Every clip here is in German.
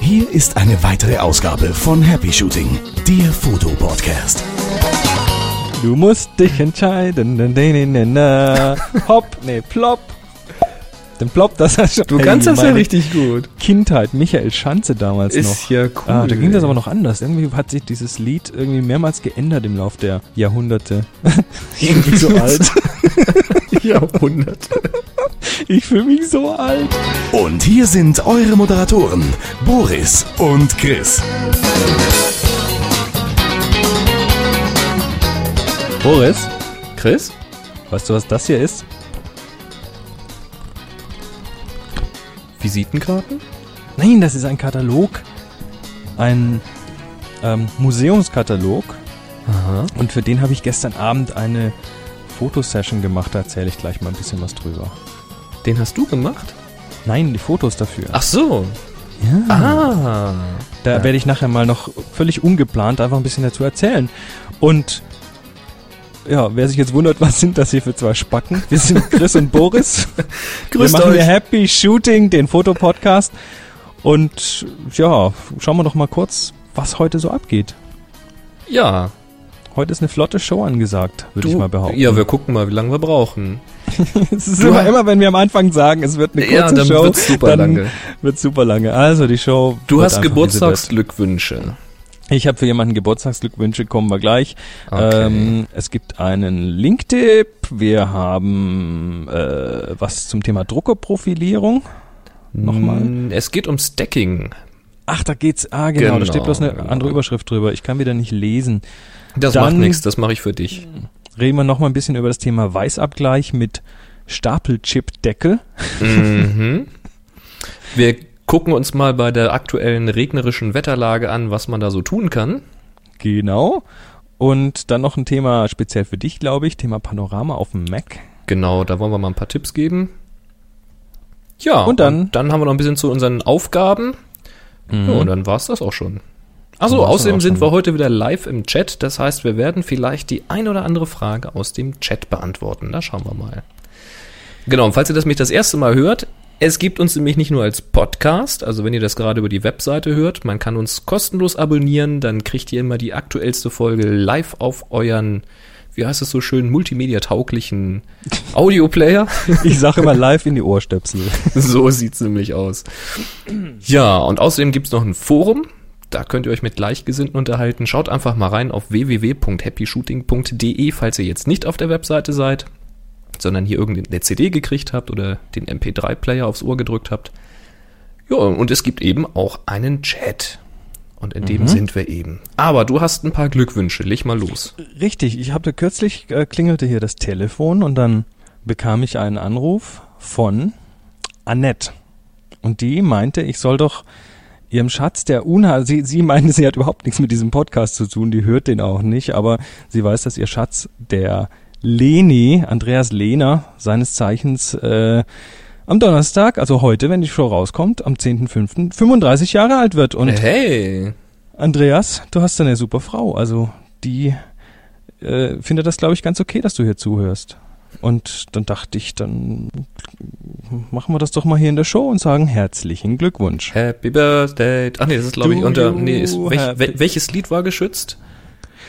Hier ist eine weitere Ausgabe von Happy Shooting, der Fotopodcast. Du musst dich entscheiden. Na, na, na, na. Hopp, nee, plopp. Den Plopp, das hast Du kannst das ja richtig gut. Kindheit, Michael Schanze damals noch. Ist ja cool. Ah, da ging das aber noch anders. Irgendwie hat sich dieses Lied irgendwie mehrmals geändert im Lauf der Jahrhunderte. irgendwie so alt. Jahrhundert. Ich fühle mich so alt. Und hier sind eure Moderatoren, Boris und Chris. Boris, Chris? weißt du, was das hier ist? Visitenkarten? Nein, das ist ein Katalog. Ein ähm, Museumskatalog. Aha. Und für den habe ich gestern Abend eine Fotosession gemacht. Da erzähle ich gleich mal ein bisschen was drüber. Den hast du gemacht? Nein, die Fotos dafür. Ach so. ja. Ah. Da ja. werde ich nachher mal noch völlig ungeplant einfach ein bisschen dazu erzählen. Und ja, wer sich jetzt wundert, was sind das hier für zwei Spacken? Wir sind Chris und Boris. Grüßt wir machen euch. hier Happy Shooting, den Fotopodcast. Und ja, schauen wir doch mal kurz, was heute so abgeht. Ja. Heute ist eine flotte Show angesagt, würde ich mal behaupten. Ja, wir gucken mal, wie lange wir brauchen. es ist immer, immer, wenn wir am Anfang sagen, es wird eine kurze ja, dann Show, wird's super dann lange. wird super lange. Also die Show. Du hast Geburtstagsglückwünsche. Ich habe für jemanden Geburtstagsglückwünsche, kommen wir gleich. Okay. Ähm, es gibt einen Link-Tipp. Wir haben äh, was zum Thema Druckerprofilierung. nochmal. Mm, Es geht um Stacking. Ach, da geht's. Ah, genau. da Genau, steht bloß eine genau. andere Überschrift drüber. Ich kann wieder nicht lesen. Das Dann- macht nichts, das mache ich für dich. Reden wir noch mal ein bisschen über das Thema Weißabgleich mit Stapelchip-Deckel. mhm. Wir gucken uns mal bei der aktuellen regnerischen Wetterlage an, was man da so tun kann. Genau. Und dann noch ein Thema speziell für dich, glaube ich. Thema Panorama auf dem Mac. Genau, da wollen wir mal ein paar Tipps geben. Ja, Und dann? dann haben wir noch ein bisschen zu unseren Aufgaben. Ja, und dann war's das auch schon. Also war's außerdem sind wir heute wieder live im Chat. Das heißt, wir werden vielleicht die ein oder andere Frage aus dem Chat beantworten. Da schauen wir mal. Genau, und falls ihr das mich das erste Mal hört, es gibt uns nämlich nicht nur als Podcast, also wenn ihr das gerade über die Webseite hört, man kann uns kostenlos abonnieren, dann kriegt ihr immer die aktuellste Folge live auf euren, wie heißt es so schön, multimedia-tauglichen Audioplayer. Ich sage immer live in die Ohrstöpsel. So sieht's nämlich aus. Ja, und außerdem gibt's noch ein Forum. Da könnt ihr euch mit Gleichgesinnten unterhalten. Schaut einfach mal rein auf www.happyshooting.de, falls ihr jetzt nicht auf der Webseite seid, sondern hier irgendeine CD gekriegt habt oder den MP3-Player aufs Ohr gedrückt habt. Ja, und es gibt eben auch einen Chat. Und in dem sind wir eben. Aber du hast ein paar Glückwünsche. Leg mal los. Richtig, ich habe kürzlich äh, klingelte hier das Telefon und dann bekam ich einen Anruf von Annette. Und die meinte, ich soll doch ihrem Schatz, der Unha, sie, sie meinte, sie hat überhaupt nichts mit diesem Podcast zu tun, die hört den auch nicht, aber sie weiß, dass ihr Schatz, der Leni, Andreas Lehner, seines Zeichens, äh, am Donnerstag, also heute, wenn die Show rauskommt, am 10.05., 35 Jahre alt wird. Und Hey. Andreas, du hast eine super Frau. Also die äh, findet das, glaube ich, ganz okay, dass du hier zuhörst. Und dann dachte ich, dann machen wir das doch mal hier in der Show und sagen herzlichen Glückwunsch. Happy Birthday. Ach nee, das ist glaube ich unter. Nee, ist, welch, welches Lied war geschützt?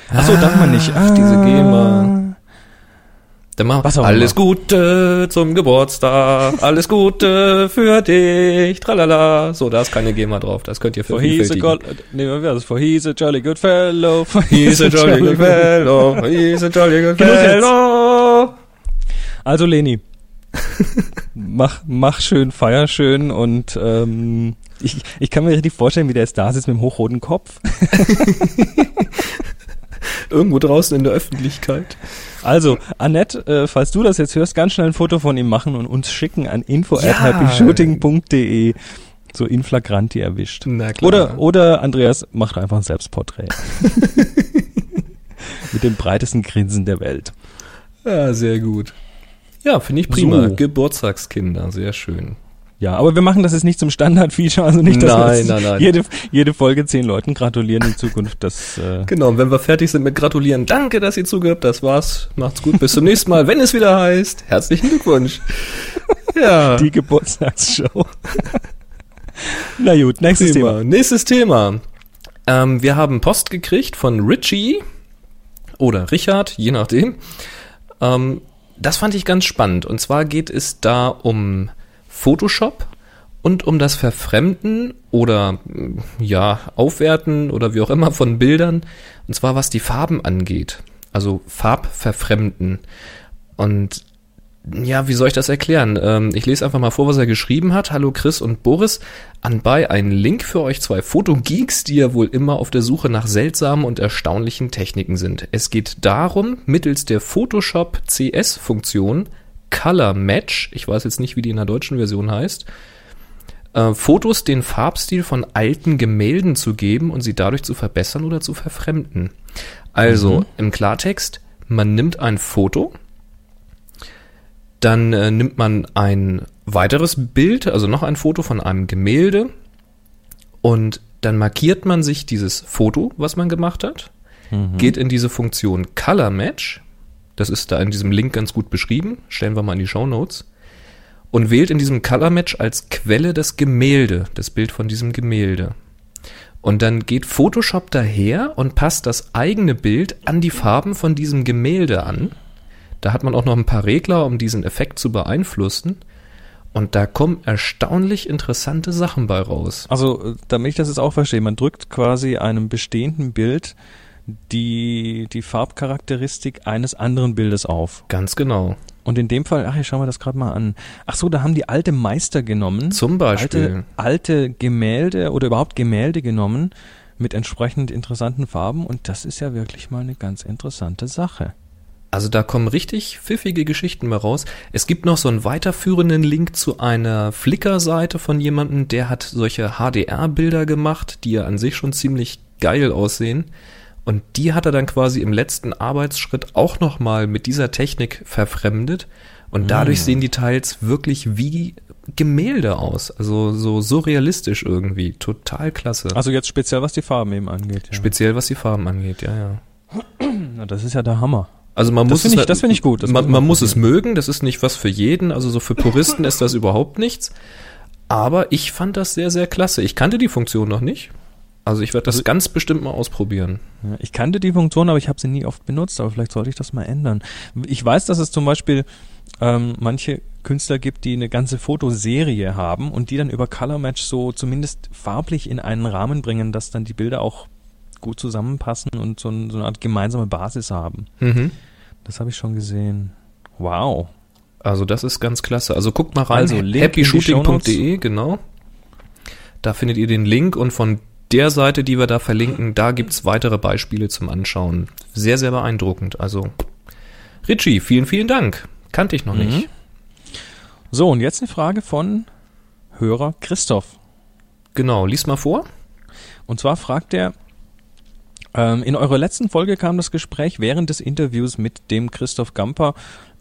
Achso, darf man nicht. Ach, diese GEMA. Dann machen auch Alles immer. Gute zum Geburtstag, alles Gute für dich, tralala. So, da ist keine GEMA drauf, das könnt ihr For he's a god, nee? For he's a jolly good fellow. For He's a jolly good fellow, he's a jolly good fellow. Also Leni, mach, mach schön, feier schön und ähm, ich, ich kann mir richtig vorstellen, wie der jetzt da sitzt mit dem hochroten Kopf. Irgendwo draußen in der Öffentlichkeit. Also, Annette, äh, falls du das jetzt hörst, ganz schnell ein Foto von ihm machen und uns schicken an info Ja. So in flagranti erwischt. Na klar. Oder, oder Andreas macht einfach ein Selbstporträt. Mit dem breitesten Grinsen der Welt. Ja, sehr gut. Ja, finde ich prima. So. Geburtstagskinder, sehr schön. Ja, aber wir machen das jetzt nicht zum Standard-Feature, also nicht, dass wir Nein, jetzt nein, nein. Jede, jede Folge zehn Leuten gratulieren in Zukunft. Das, äh, Genau, und wenn wir fertig sind mit Gratulieren, danke, dass ihr zugehört. Das war's. Macht's gut. Bis zum nächsten Mal, wenn es wieder heißt. Herzlichen Glückwunsch. Ja. Die Geburtstagsshow. Na gut, nächstes Thema. Thema. Nächstes Thema. Ähm, wir haben Post gekriegt von Richie oder Richard, je nachdem. Ähm, das fand ich ganz spannend. Und zwar geht es da um Photoshop und um das Verfremden oder mm, ja, Aufwerten oder wie auch immer von Bildern. Und zwar was die Farben angeht. Also Farbverfremden. Und ja, wie soll ich das erklären? Ähm, ich lese einfach mal vor, was er geschrieben hat. Hallo Chris und Boris. Anbei ein Link für euch zwei Fotogeeks, die ja wohl immer auf der Suche nach seltsamen und erstaunlichen Techniken sind. Es geht darum, mittels der Photoshop CS-Funktion Color Match, ich weiß jetzt nicht, wie die in der deutschen Version heißt, äh, Fotos den Farbstil von alten Gemälden zu geben und sie dadurch zu verbessern oder zu verfremden. Also im Klartext, man nimmt ein Foto, dann äh, nimmt man ein weiteres Bild, also noch ein Foto von einem Gemälde und dann markiert man sich dieses Foto, was man gemacht hat, geht in diese Funktion Color Match, das ist da in diesem Link ganz gut beschrieben, stellen wir mal in die Show Notes, und wählt in diesem Color Match als Quelle das Gemälde, das Bild von diesem Gemälde. Und dann geht Photoshop daher und passt das eigene Bild an die Farben von diesem Gemälde an. Da hat man auch noch ein paar Regler, um diesen Effekt zu beeinflussen. Und da kommen erstaunlich interessante Sachen bei raus. Also, äh, damit ich das jetzt auch verstehe, man drückt quasi einem bestehenden Bild die, die Farbcharakteristik eines anderen Bildes auf. Ganz genau. Und in dem Fall, ach, ich schau mir das gerade mal an. Ach so, da haben die alte Meister genommen. Zum Beispiel. Alte, alte Gemälde oder überhaupt Gemälde genommen mit entsprechend interessanten Farben. Und das ist ja wirklich mal eine ganz interessante Sache. Also da kommen richtig pfiffige Geschichten mal raus. Es gibt noch so einen weiterführenden Link zu einer Flickr-Seite von jemandem, der hat solche HDR-Bilder gemacht, die ja an sich schon ziemlich geil aussehen. Und die hat er dann quasi im letzten Arbeitsschritt auch nochmal mit dieser Technik verfremdet. Und dadurch sehen die Teils wirklich wie Gemälde aus. Also so surrealistisch irgendwie. Total klasse. Also jetzt speziell, was die Farben eben angeht. Ja. Speziell was die Farben angeht, ja, ja. Na, das ist ja der Hammer. Also man Das muss es, ich- das finde ich gut. Das man muss man man muss es mögen, das ist nicht was für jeden, also so für Puristen ist das überhaupt nichts. Aber ich fand das sehr, sehr klasse. Ich kannte die Funktion noch nicht. Also ich werde das Also- ganz bestimmt mal ausprobieren. Ja, ich kannte die Funktion, aber ich habe sie nie oft benutzt, aber vielleicht sollte ich das mal ändern. Ich weiß, dass es zum Beispiel ähm, manche Künstler gibt, die eine ganze Fotoserie haben und die dann über Color Match so zumindest farblich in einen Rahmen bringen, dass dann die Bilder auch gut zusammenpassen und so, ein, so eine Art gemeinsame Basis haben. Mhm. Das habe ich schon gesehen. Wow. Also das ist ganz klasse. Also guckt mal rein, Also, happyshooting.de, genau. Da findet ihr den Link und von der Seite, die wir da verlinken, da gibt's weitere Beispiele zum Anschauen. Sehr, sehr beeindruckend. Also Richie, vielen, vielen Dank. Kannte ich noch Mhm. nicht. So, und jetzt eine Frage von Hörer Christoph. Genau, lies mal vor. Und zwar fragt er, ähm, in eurer letzten Folge kam das Gespräch während des Interviews mit dem Christoph Gamper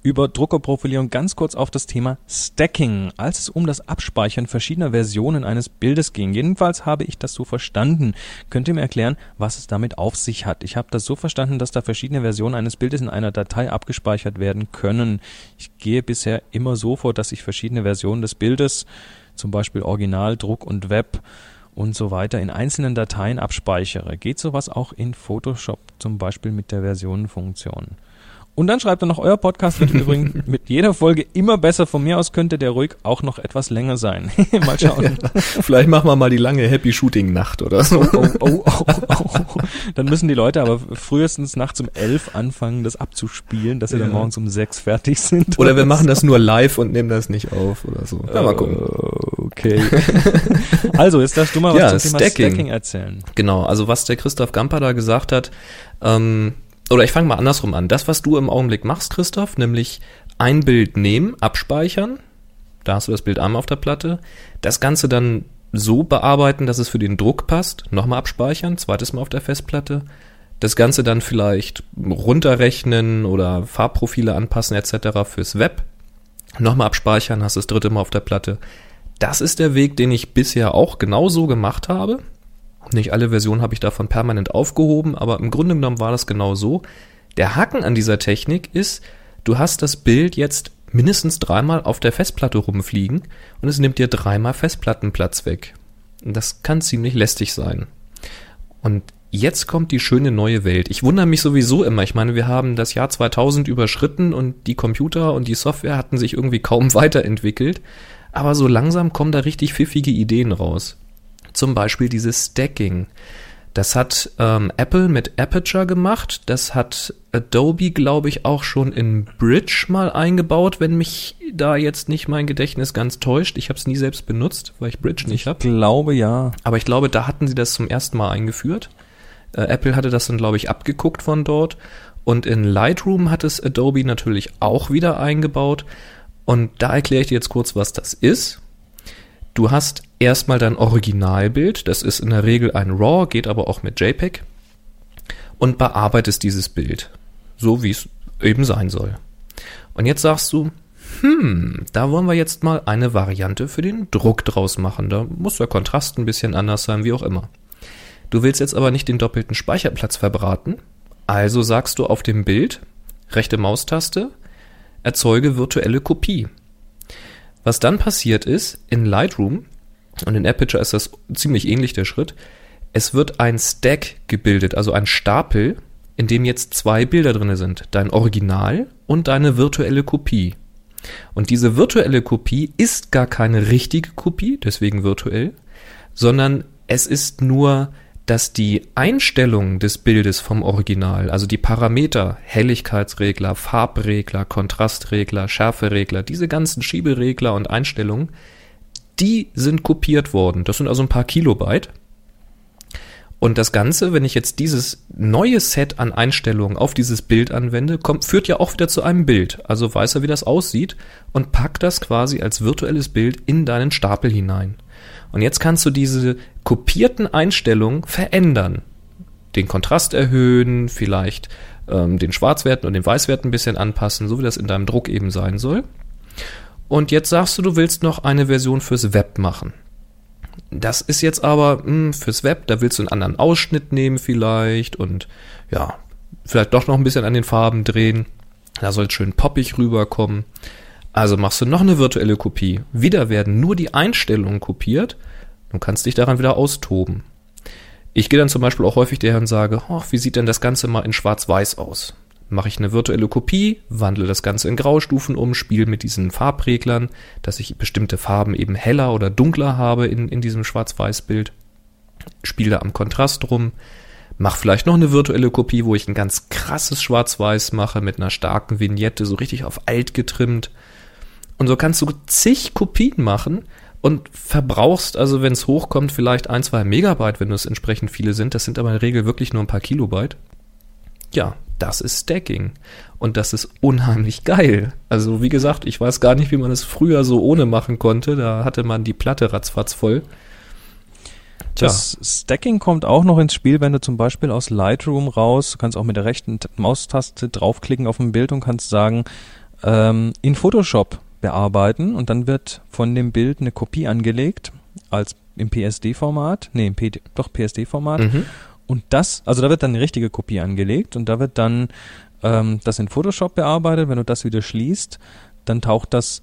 über Druckerprofilierung ganz kurz auf das Thema Stacking, als es um das Abspeichern verschiedener Versionen eines Bildes ging. Jedenfalls habe ich das so verstanden. Könnt ihr mir erklären, was es damit auf sich hat? Ich habe das so verstanden, dass da verschiedene Versionen eines Bildes in einer Datei abgespeichert werden können. Ich gehe bisher immer so vor, dass ich verschiedene Versionen des Bildes, zum Beispiel Original, Druck und Web, und so weiter in einzelnen Dateien abspeichere. Geht sowas auch in Photoshop, zum Beispiel mit der Versionenfunktion? Und dann schreibt er noch, euer Podcast wird übrigens mit jeder Folge immer besser. Von mir aus könnte der ruhig auch noch etwas länger sein. mal schauen. Vielleicht machen wir mal die lange Happy Shooting Nacht oder so. Oh, oh, oh, oh. Dann müssen die Leute aber frühestens nachts um elf anfangen, das abzuspielen, dass sie dann Ja. morgens um sechs fertig sind. Oder wir machen das nur live und nehmen das nicht auf oder so. Ja, mal gucken. Okay. also, jetzt darfst du mal was Ja, zum Thema Stacking. Stacking erzählen. Genau, also was der Christoph Gamper da gesagt hat, ähm, oder ich fange mal andersrum an. Das, was du im Augenblick machst, Christoph, nämlich ein Bild nehmen, abspeichern, da hast du das Bild einmal auf der Platte, das Ganze dann so bearbeiten, dass es für den Druck passt, nochmal abspeichern, zweites Mal auf der Festplatte, das Ganze dann vielleicht runterrechnen oder Farbprofile anpassen etc. fürs Web, nochmal abspeichern, hast das dritte Mal auf der Platte. Das ist der Weg, den ich bisher auch genauso gemacht habe. Nicht alle Versionen habe ich davon permanent aufgehoben, aber im Grunde genommen war das genau so. Der Haken an dieser Technik ist, du hast das Bild jetzt mindestens dreimal auf der Festplatte rumfliegen und es nimmt dir dreimal Festplattenplatz weg. Das kann ziemlich lästig sein. Und jetzt kommt die schöne neue Welt. Ich wundere mich sowieso immer. Ich meine, wir haben das Jahr 2000 überschritten und die Computer und die Software hatten sich irgendwie kaum weiterentwickelt. Aber so langsam kommen da richtig pfiffige Ideen raus. Zum Beispiel dieses Stacking. Das hat ähm, Apple mit Aperture gemacht. Das hat Adobe, glaube ich, auch schon in Bridge mal eingebaut, wenn mich da jetzt nicht mein Gedächtnis ganz täuscht. Ich habe es nie selbst benutzt, weil ich Bridge nicht habe. Ich glaube ja. Aber ich glaube, da hatten sie das zum ersten Mal eingeführt. Äh, Apple hatte das dann, glaube ich, abgeguckt von dort. Und in Lightroom hat es Adobe natürlich auch wieder eingebaut. Und da erkläre ich dir jetzt kurz, was das ist. Du hast erstmal dein Originalbild, das ist in der Regel ein RAW, geht aber auch mit JPEG, und bearbeitest dieses Bild, so wie es eben sein soll. Und jetzt sagst du, hm, da wollen wir jetzt mal eine Variante für den Druck draus machen. Da muss der Kontrast ein bisschen anders sein, wie auch immer. Du willst jetzt aber nicht den doppelten Speicherplatz verbraten, also sagst du auf dem Bild, rechte Maustaste, erzeuge virtuelle Kopie. Was dann passiert ist, in Lightroom und in Aperture ist das ziemlich ähnlich der Schritt, es wird ein Stack gebildet, also ein Stapel, in dem jetzt zwei Bilder drin sind, dein Original und deine virtuelle Kopie. Und diese virtuelle Kopie ist gar keine richtige Kopie, deswegen virtuell, sondern es ist nur dass die Einstellung des Bildes vom Original, also die Parameter, Helligkeitsregler, Farbregler, Kontrastregler, Schärferegler, diese ganzen Schieberegler und Einstellungen, die sind kopiert worden. Das sind also ein paar Kilobyte. Und das Ganze, wenn ich jetzt dieses neue Set an Einstellungen auf dieses Bild anwende, kommt, führt ja auch wieder zu einem Bild. Also weiß er, wie das aussieht und packt das quasi als virtuelles Bild in deinen Stapel hinein. Und jetzt kannst du diese kopierten Einstellungen verändern. Den Kontrast erhöhen, vielleicht ähm, den Schwarzwerten und den Weißwerten ein bisschen anpassen, so wie das in deinem Druck eben sein soll. Und jetzt sagst du, du willst noch eine Version fürs Web machen. Das ist jetzt aber mh, hm, fürs Web, da willst du einen anderen Ausschnitt nehmen vielleicht und ja, vielleicht doch noch ein bisschen an den Farben drehen. Da soll es schön poppig rüberkommen. Also machst du noch eine virtuelle Kopie. Wieder werden nur die Einstellungen kopiert. Du kannst dich daran wieder austoben. Ich gehe dann zum Beispiel auch häufig daher und sage, oh, wie sieht denn das Ganze mal in Schwarz-Weiß aus? Mache ich eine virtuelle Kopie, wandle das Ganze in Graustufen um, spiele mit diesen Farbreglern, dass ich bestimmte Farben eben heller oder dunkler habe in, in diesem Schwarz-Weiß-Bild, spiele am Kontrast rum, mache vielleicht noch eine virtuelle Kopie, wo ich ein ganz krasses Schwarz-Weiß mache mit einer starken Vignette, so richtig auf alt getrimmt und so kannst du zig Kopien machen und verbrauchst also, wenn es hochkommt, vielleicht ein, zwei Megabyte, wenn es entsprechend viele sind. Das sind aber in der Regel wirklich nur ein paar Kilobyte. Ja, das ist Stacking. Und das ist unheimlich geil. Also, wie gesagt, ich weiß gar nicht, wie man es früher so ohne machen konnte. Da hatte man die Platte ratzfatz voll. Tja. Das Stacking kommt auch noch ins Spiel, wenn du zum Beispiel aus Lightroom raus, du kannst auch mit der rechten Maustaste draufklicken auf ein Bild und kannst sagen, ähm, in Photoshop bearbeiten und dann wird von dem Bild eine Kopie angelegt als im PSD-Format, nee, im PD, doch PSD-Format. Mhm. Und das, also da wird dann eine richtige Kopie angelegt und da wird dann ähm, das in Photoshop bearbeitet. Wenn du das wieder schließt, dann taucht das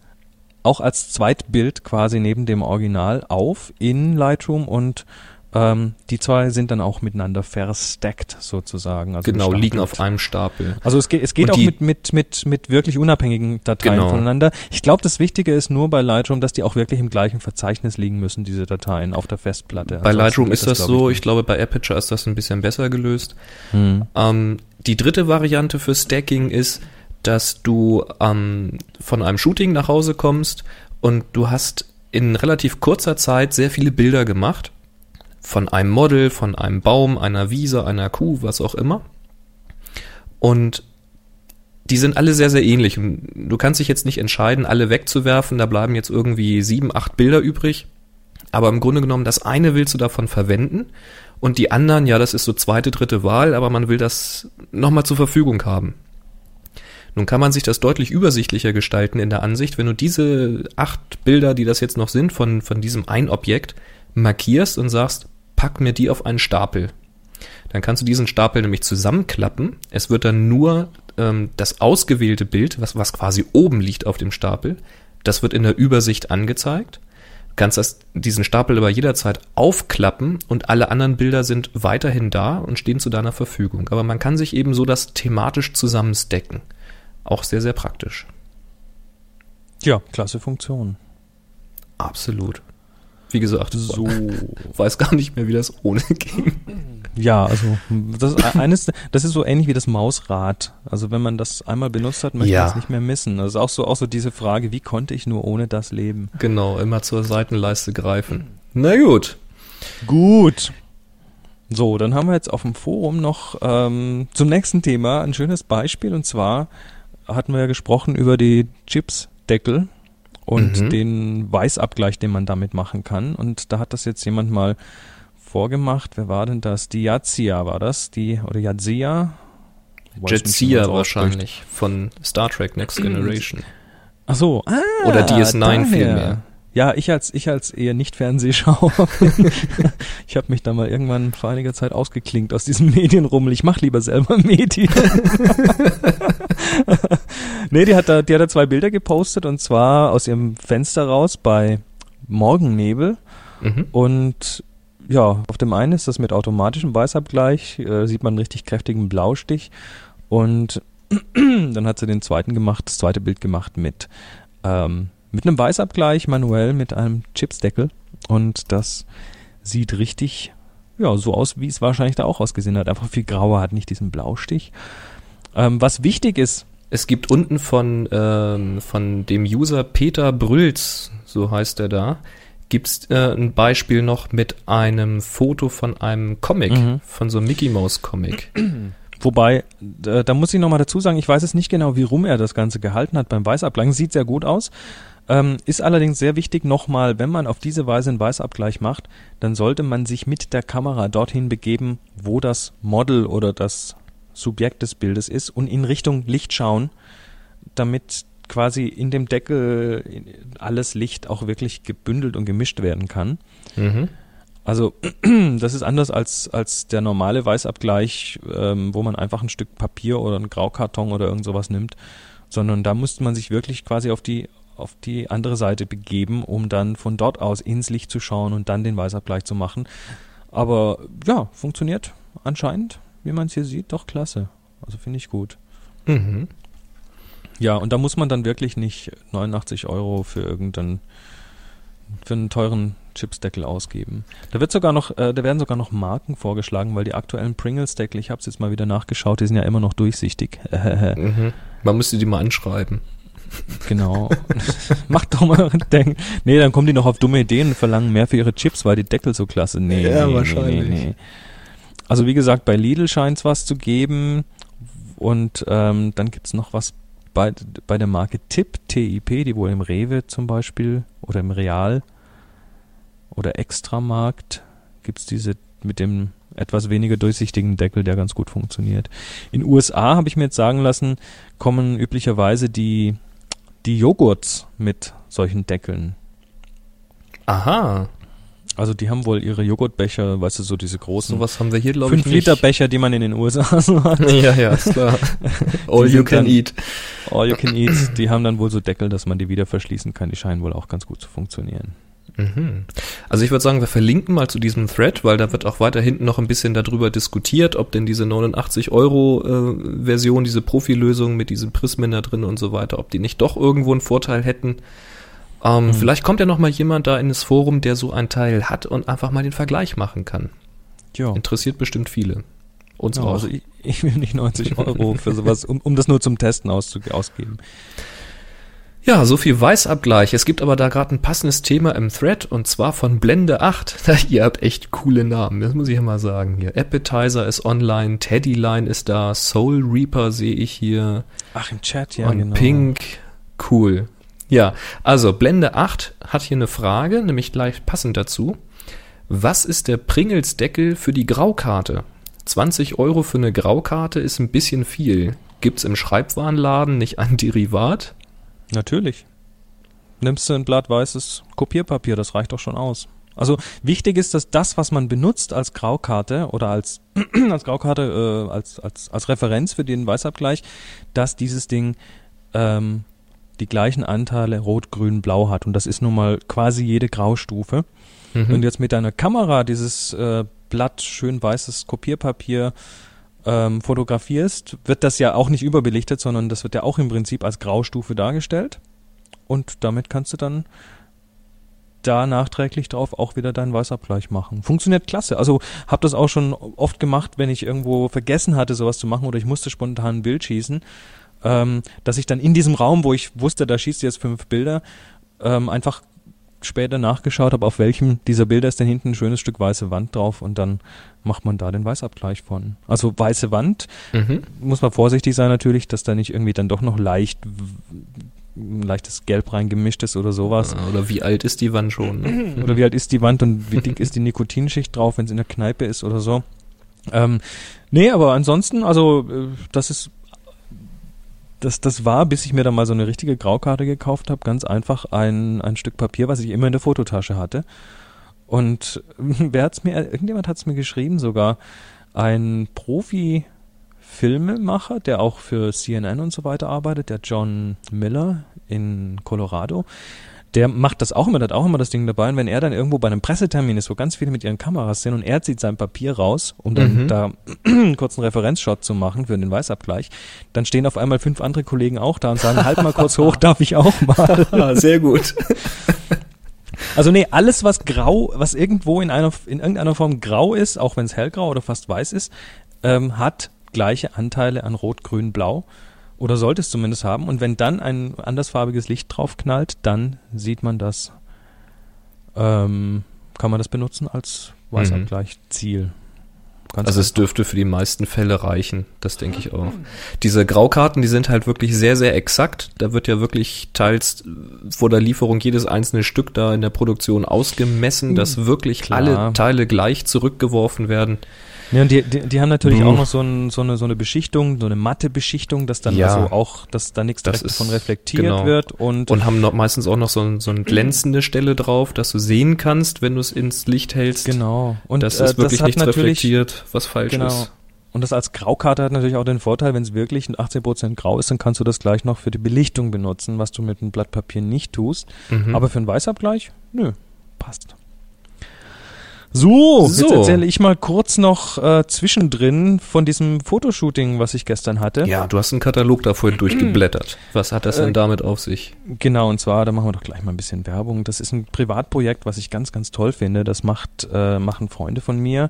auch als Zweitbild quasi neben dem Original auf in Lightroom und ähm, die zwei sind dann auch miteinander verstackt sozusagen. Also genau, liegen auf einem Stapel. Also es geht, es geht auch mit, mit, mit, mit wirklich unabhängigen Dateien genau. voneinander. Ich glaube, das Wichtige ist nur bei Lightroom, dass die auch wirklich im gleichen Verzeichnis liegen müssen, diese Dateien auf der Festplatte. Bei Ansonsten Lightroom ist das, das so, ich, ich, glaube bei Aperture ist das ein bisschen besser gelöst. Hm. Ähm, die dritte Variante für Stacking ist, dass du ähm, von einem Shooting nach Hause kommst und du hast in relativ kurzer Zeit sehr viele Bilder gemacht von einem Model, von einem Baum, einer Wiese, einer Kuh, was auch immer. Und die sind alle sehr, sehr ähnlich. Und du kannst dich jetzt nicht entscheiden, alle wegzuwerfen. Da bleiben jetzt irgendwie sieben, acht Bilder übrig. Aber im Grunde genommen, das eine willst du davon verwenden und die anderen, ja, das ist so zweite, dritte Wahl, aber man will das nochmal zur Verfügung haben. Nun kann man sich das deutlich übersichtlicher gestalten in der Ansicht, wenn du diese acht Bilder, die das jetzt noch sind, von, von diesem ein Objekt markierst und sagst, pack mir die auf einen Stapel. Dann kannst du diesen Stapel nämlich zusammenklappen. Es wird dann nur ähm, das ausgewählte Bild, was, was quasi oben liegt auf dem Stapel, das wird in der Übersicht angezeigt. Du kannst das, diesen Stapel aber jederzeit aufklappen und alle anderen Bilder sind weiterhin da und stehen zu deiner Verfügung. Aber man kann sich eben so das thematisch zusammenstecken. Auch sehr, sehr praktisch. Ja, klasse Funktion. Absolut. Wie gesagt, so weiß gar nicht mehr, wie das ohne ging. Ja, also das ist eines, das ist so ähnlich wie das Mausrad. Also wenn man das einmal benutzt hat, möchte Ja. man es nicht mehr missen. Also auch so auch so diese Frage, wie konnte ich nur ohne das leben? Genau, immer zur Seitenleiste greifen. Na gut. Gut. So, dann haben wir jetzt auf dem Forum noch ähm, zum nächsten Thema ein schönes Beispiel und zwar hatten wir ja gesprochen über die Chipsdeckel und Mhm. den Weißabgleich, den man damit machen kann. Und da hat das jetzt jemand mal vorgemacht. Wer war denn das? Die Yazia war das? Die oder Yazia? Ausspricht. wahrscheinlich von Star Trek Next Generation. Ach so. Ah, Oder DS9 daher. vielmehr. Ja, ich als ich als eher nicht Fernsehschauer. ich habe mich da mal irgendwann vor einiger Zeit ausgeklinkt aus diesem Medienrummel. Ich mache lieber selber Medien. nee, die hat da die hat da zwei Bilder gepostet und zwar aus ihrem Fenster raus bei Morgennebel Mhm. und ja, auf dem einen ist das mit automatischem Weißabgleich, äh, sieht man einen richtig kräftigen Blaustich und dann hat sie den zweiten gemacht, das zweite Bild gemacht mit ähm, mit einem Weißabgleich manuell mit einem Chipsdeckel und das sieht richtig ja so aus, wie es wahrscheinlich da auch ausgesehen hat. Einfach viel grauer, hat nicht diesen Blaustich. Ähm, was wichtig ist, Es gibt unten von, ähm, von dem User Peter Brülz, so heißt er da, gibt's äh, ein Beispiel noch mit einem Foto von einem Comic, Mhm. von so einem Mickey Mouse Comic. Wobei, da, da muss ich nochmal dazu sagen, ich weiß es nicht genau, wie rum er das Ganze gehalten hat beim Weißabgleich. Sieht sehr gut aus. Ähm, ist allerdings sehr wichtig nochmal, wenn man auf diese Weise einen Weißabgleich macht, dann sollte man sich mit der Kamera dorthin begeben, wo das Model oder das Subjekt des Bildes ist und in Richtung Licht schauen, damit quasi in dem Deckel alles Licht auch wirklich gebündelt und gemischt werden kann. Mhm. Also das ist anders als, als der normale Weißabgleich, ähm, wo man einfach ein Stück Papier oder einen Graukarton oder irgend sowas nimmt, sondern da musste man sich wirklich quasi auf die auf die andere Seite begeben, um dann von dort aus ins Licht zu schauen und dann den Weißabgleich zu machen. Aber ja, funktioniert anscheinend, wie man es hier sieht, doch klasse. Also finde ich gut. Mhm. Ja, und da muss man dann wirklich nicht 89 Euro für irgendeinen für einen teuren Chipsdeckel ausgeben. Da wird sogar noch, äh, da werden sogar noch Marken vorgeschlagen, weil die aktuellen Pringles-Deckel, ich habe es jetzt mal wieder nachgeschaut, die sind ja immer noch durchsichtig. Mhm. Man müsste die mal anschreiben. Genau. Macht doch mal Deckel. Nee, dann kommen die noch auf dumme Ideen und verlangen mehr für ihre Chips, weil die Deckel so klasse. Nee, Ja, nee, wahrscheinlich. Nee, nee. Also wie gesagt, bei Lidl scheint es was zu geben und ähm, dann gibt's noch was bei, bei der Marke Tipp, TIP, die wohl im Rewe zum Beispiel oder im Real oder Extramarkt gibt's diese mit dem etwas weniger durchsichtigen Deckel, der ganz gut funktioniert. In USA habe ich mir jetzt sagen lassen, kommen üblicherweise die, die Joghurts mit solchen Deckeln. Aha, Also die haben wohl ihre Joghurtbecher, weißt du, so diese großen sowas haben wir hier, glaube ich, 5 Liter Becher, die man in den USA so hat. Ja, ja, ist klar. All you can dann- eat. All you can eat, die haben dann wohl so Deckel, dass man die wieder verschließen kann. Die scheinen wohl auch ganz gut zu funktionieren. Mhm. Also ich würde sagen, wir verlinken mal zu diesem Thread, weil da wird auch weiter hinten noch ein bisschen darüber diskutiert, ob denn diese 89 Euro äh, Version, diese Profilösung mit diesen Prismen da drin und so weiter, ob die nicht doch irgendwo einen Vorteil hätten. Ähm, Mhm. Vielleicht kommt ja noch mal jemand da in das Forum, der so ein Teil hat und einfach mal den Vergleich machen kann. Ja, Interessiert bestimmt viele. Uns ja auch. also ich, ich will nicht 90 Euro für sowas, um, um das nur zum Testen auszu ausgeben. Ja, so viel Weißabgleich. Es gibt aber da gerade ein passendes Thema im Thread und zwar von Blende 8. Ihr habt echt coole Namen, das muss ich ja mal sagen hier. Appetizer ist online, Teddyline ist da, Soul Reaper sehe ich hier Ach, im Chat, ja, und genau. Pink. Cool. Ja, also Blende 8 hat hier eine Frage, nämlich gleich passend dazu. Was ist der Pringles-Deckel für die Graukarte? 20 Euro für eine Graukarte ist ein bisschen viel. Gibt's im Schreibwarenladen nicht ein Derivat? Natürlich. Nimmst du ein Blatt weißes Kopierpapier, das reicht doch schon aus. Also wichtig ist, dass das, was man benutzt als Graukarte oder als, als Graukarte, äh, als, als, als Referenz für den Weißabgleich, dass dieses Ding ähm, die gleichen Anteile Rot, Grün, Blau hat. Und das ist nun mal quasi jede Graustufe. Mhm. Wenn du jetzt mit deiner Kamera dieses äh, Blatt, schön weißes Kopierpapier ähm, fotografierst, wird das ja auch nicht überbelichtet, sondern das wird ja auch im Prinzip als Graustufe dargestellt. Und damit kannst du dann da nachträglich drauf auch wieder deinen Weißabgleich machen. Funktioniert klasse. Also habe das auch schon oft gemacht, wenn ich irgendwo vergessen hatte, sowas zu machen oder ich musste spontan ein Bild schießen, ähm, dass ich dann in diesem Raum, wo ich wusste, da schießt jetzt fünf Bilder, ähm, einfach später nachgeschaut habe, auf welchem dieser Bilder ist denn hinten ein schönes Stück weiße Wand drauf und dann macht man da den Weißabgleich von. Also weiße Wand, mhm. muss man vorsichtig sein natürlich, dass da nicht irgendwie dann doch noch leicht ein leichtes Gelb reingemischt ist oder sowas. Oder wie alt ist die Wand schon? Ne? oder wie alt ist die Wand und wie dick ist die Nikotinschicht drauf, wenn es in der Kneipe ist oder so. Ähm, nee, aber ansonsten, also äh, das ist das, das war, bis ich mir dann mal so eine richtige Graukarte gekauft habe, ganz einfach ein, ein Stück Papier, was ich immer in der Fototasche hatte. Und wer hat's mir, irgendjemand hat es mir geschrieben sogar, ein Profi-Filmemacher, der auch für CNN und so weiter arbeitet, der John Miller in Colorado, der macht das auch immer, der hat auch immer das Ding dabei. Und wenn er dann irgendwo bei einem Pressetermin ist, wo ganz viele mit ihren Kameras sind und er zieht sein Papier raus, um dann mhm. da einen kurzen Referenzshot zu machen für den Weißabgleich, dann stehen auf einmal fünf andere Kollegen auch da und sagen, halt mal kurz hoch, darf ich auch mal. Ah, sehr gut. Also nee, alles was grau, was irgendwo in einer in irgendeiner Form grau ist, auch wenn es hellgrau oder fast weiß ist, ähm, hat gleiche Anteile an Rot, Grün, Blau oder sollte es zumindest haben. Und wenn dann ein andersfarbiges Licht drauf knallt, dann sieht man das, ähm, kann man das benutzen als Weißabgleich-Ziel. Ganz also einfach. es dürfte für die meisten Fälle reichen, das denke ich auch. Diese Graukarten, die sind halt wirklich sehr, sehr exakt. Da wird ja wirklich teils vor der Lieferung jedes einzelne Stück da in der Produktion ausgemessen, dass hm, wirklich Klar. alle Teile gleich zurückgeworfen werden. Ja, und die, die, die haben natürlich Buh. auch noch so, ein, so, eine, so eine Beschichtung, so eine matte Beschichtung, dass dann ja, also auch, dass da nichts direkt davon reflektiert genau. wird und und haben noch meistens auch noch so, ein, so eine glänzende Stelle drauf, dass du sehen kannst, wenn du es ins Licht hältst. Genau. Und dass äh, es wirklich das nichts reflektiert, was falsch genau. ist. Und das als Graukarte hat natürlich auch den Vorteil, wenn es wirklich 18% grau ist, dann kannst du das gleich noch für die Belichtung benutzen, was du mit einem Blatt Papier nicht tust. Mhm. Aber für einen Weißabgleich, nö, passt. So, so, jetzt erzähle ich mal kurz noch äh, zwischendrin von diesem Fotoshooting, was ich gestern hatte. Ja, du hast einen Katalog da vorhin durchgeblättert. Was hat das denn äh, damit auf sich? Genau, und zwar, da machen wir doch gleich mal ein bisschen Werbung. Das ist ein Privatprojekt, was ich ganz, ganz toll finde. Das macht, äh, machen Freunde von mir,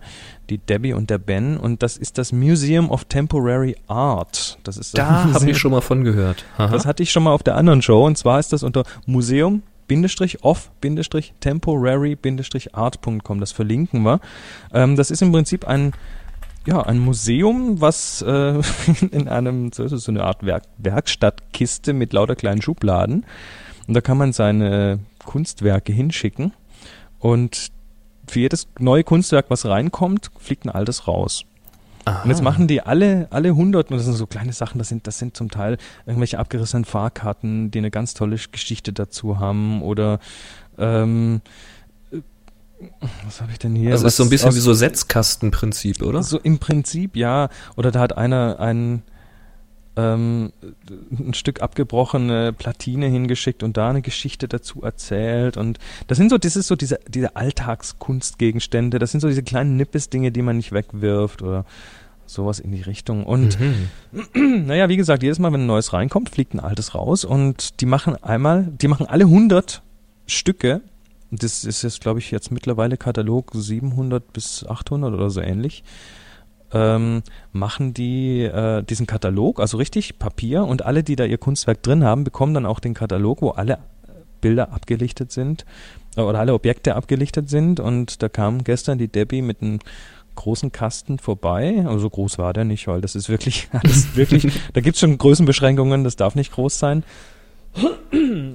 die Debbie und der Ben, und das ist das Museum of Temporary Art. Das ist da habe ich schon mal von gehört. Aha. Das hatte ich schon mal auf der anderen Show, und zwar ist das unter Museum off-temporary-art.com. Das verlinken wir. Ähm, das ist im Prinzip ein ja, ein Museum, was äh, in einem, so, so eine Art Werk, Werkstattkiste mit lauter kleinen Schubladen. Und da kann man seine Kunstwerke hinschicken. Und für jedes neue Kunstwerk, was reinkommt, fliegt ein altes raus. Aha. Und jetzt machen die alle, alle hunderten, das sind so kleine Sachen, das sind, das sind zum Teil irgendwelche abgerissenen Fahrkarten, die eine ganz tolle Geschichte dazu haben oder ähm, was habe ich denn hier? Also das ist so ein bisschen wie so Setzkastenprinzip, oder? So im Prinzip, ja. Oder da hat einer einen ähm, ein Stück abgebrochene Platine hingeschickt und da eine Geschichte dazu erzählt. Und das sind so, das ist so diese, diese Alltagskunstgegenstände, das sind so diese kleinen Nippes-Dinge, die man nicht wegwirft oder sowas in die Richtung. Und mhm. naja, wie gesagt, jedes Mal, wenn ein neues reinkommt, fliegt ein altes raus. Und die machen einmal, die machen alle 100 Stücke. Das ist jetzt, glaube ich, jetzt mittlerweile Katalog 700 bis 800 oder so ähnlich ähm, machen die äh, diesen Katalog, also richtig Papier und alle, die da ihr Kunstwerk drin haben, bekommen dann auch den Katalog, wo alle Bilder abgelichtet sind äh, oder alle Objekte abgelichtet sind und da kam gestern die Debbie mit einem großen Kasten vorbei. Also so groß war der nicht, weil das ist wirklich alles wirklich, da gibt's schon Größenbeschränkungen, das darf nicht groß sein.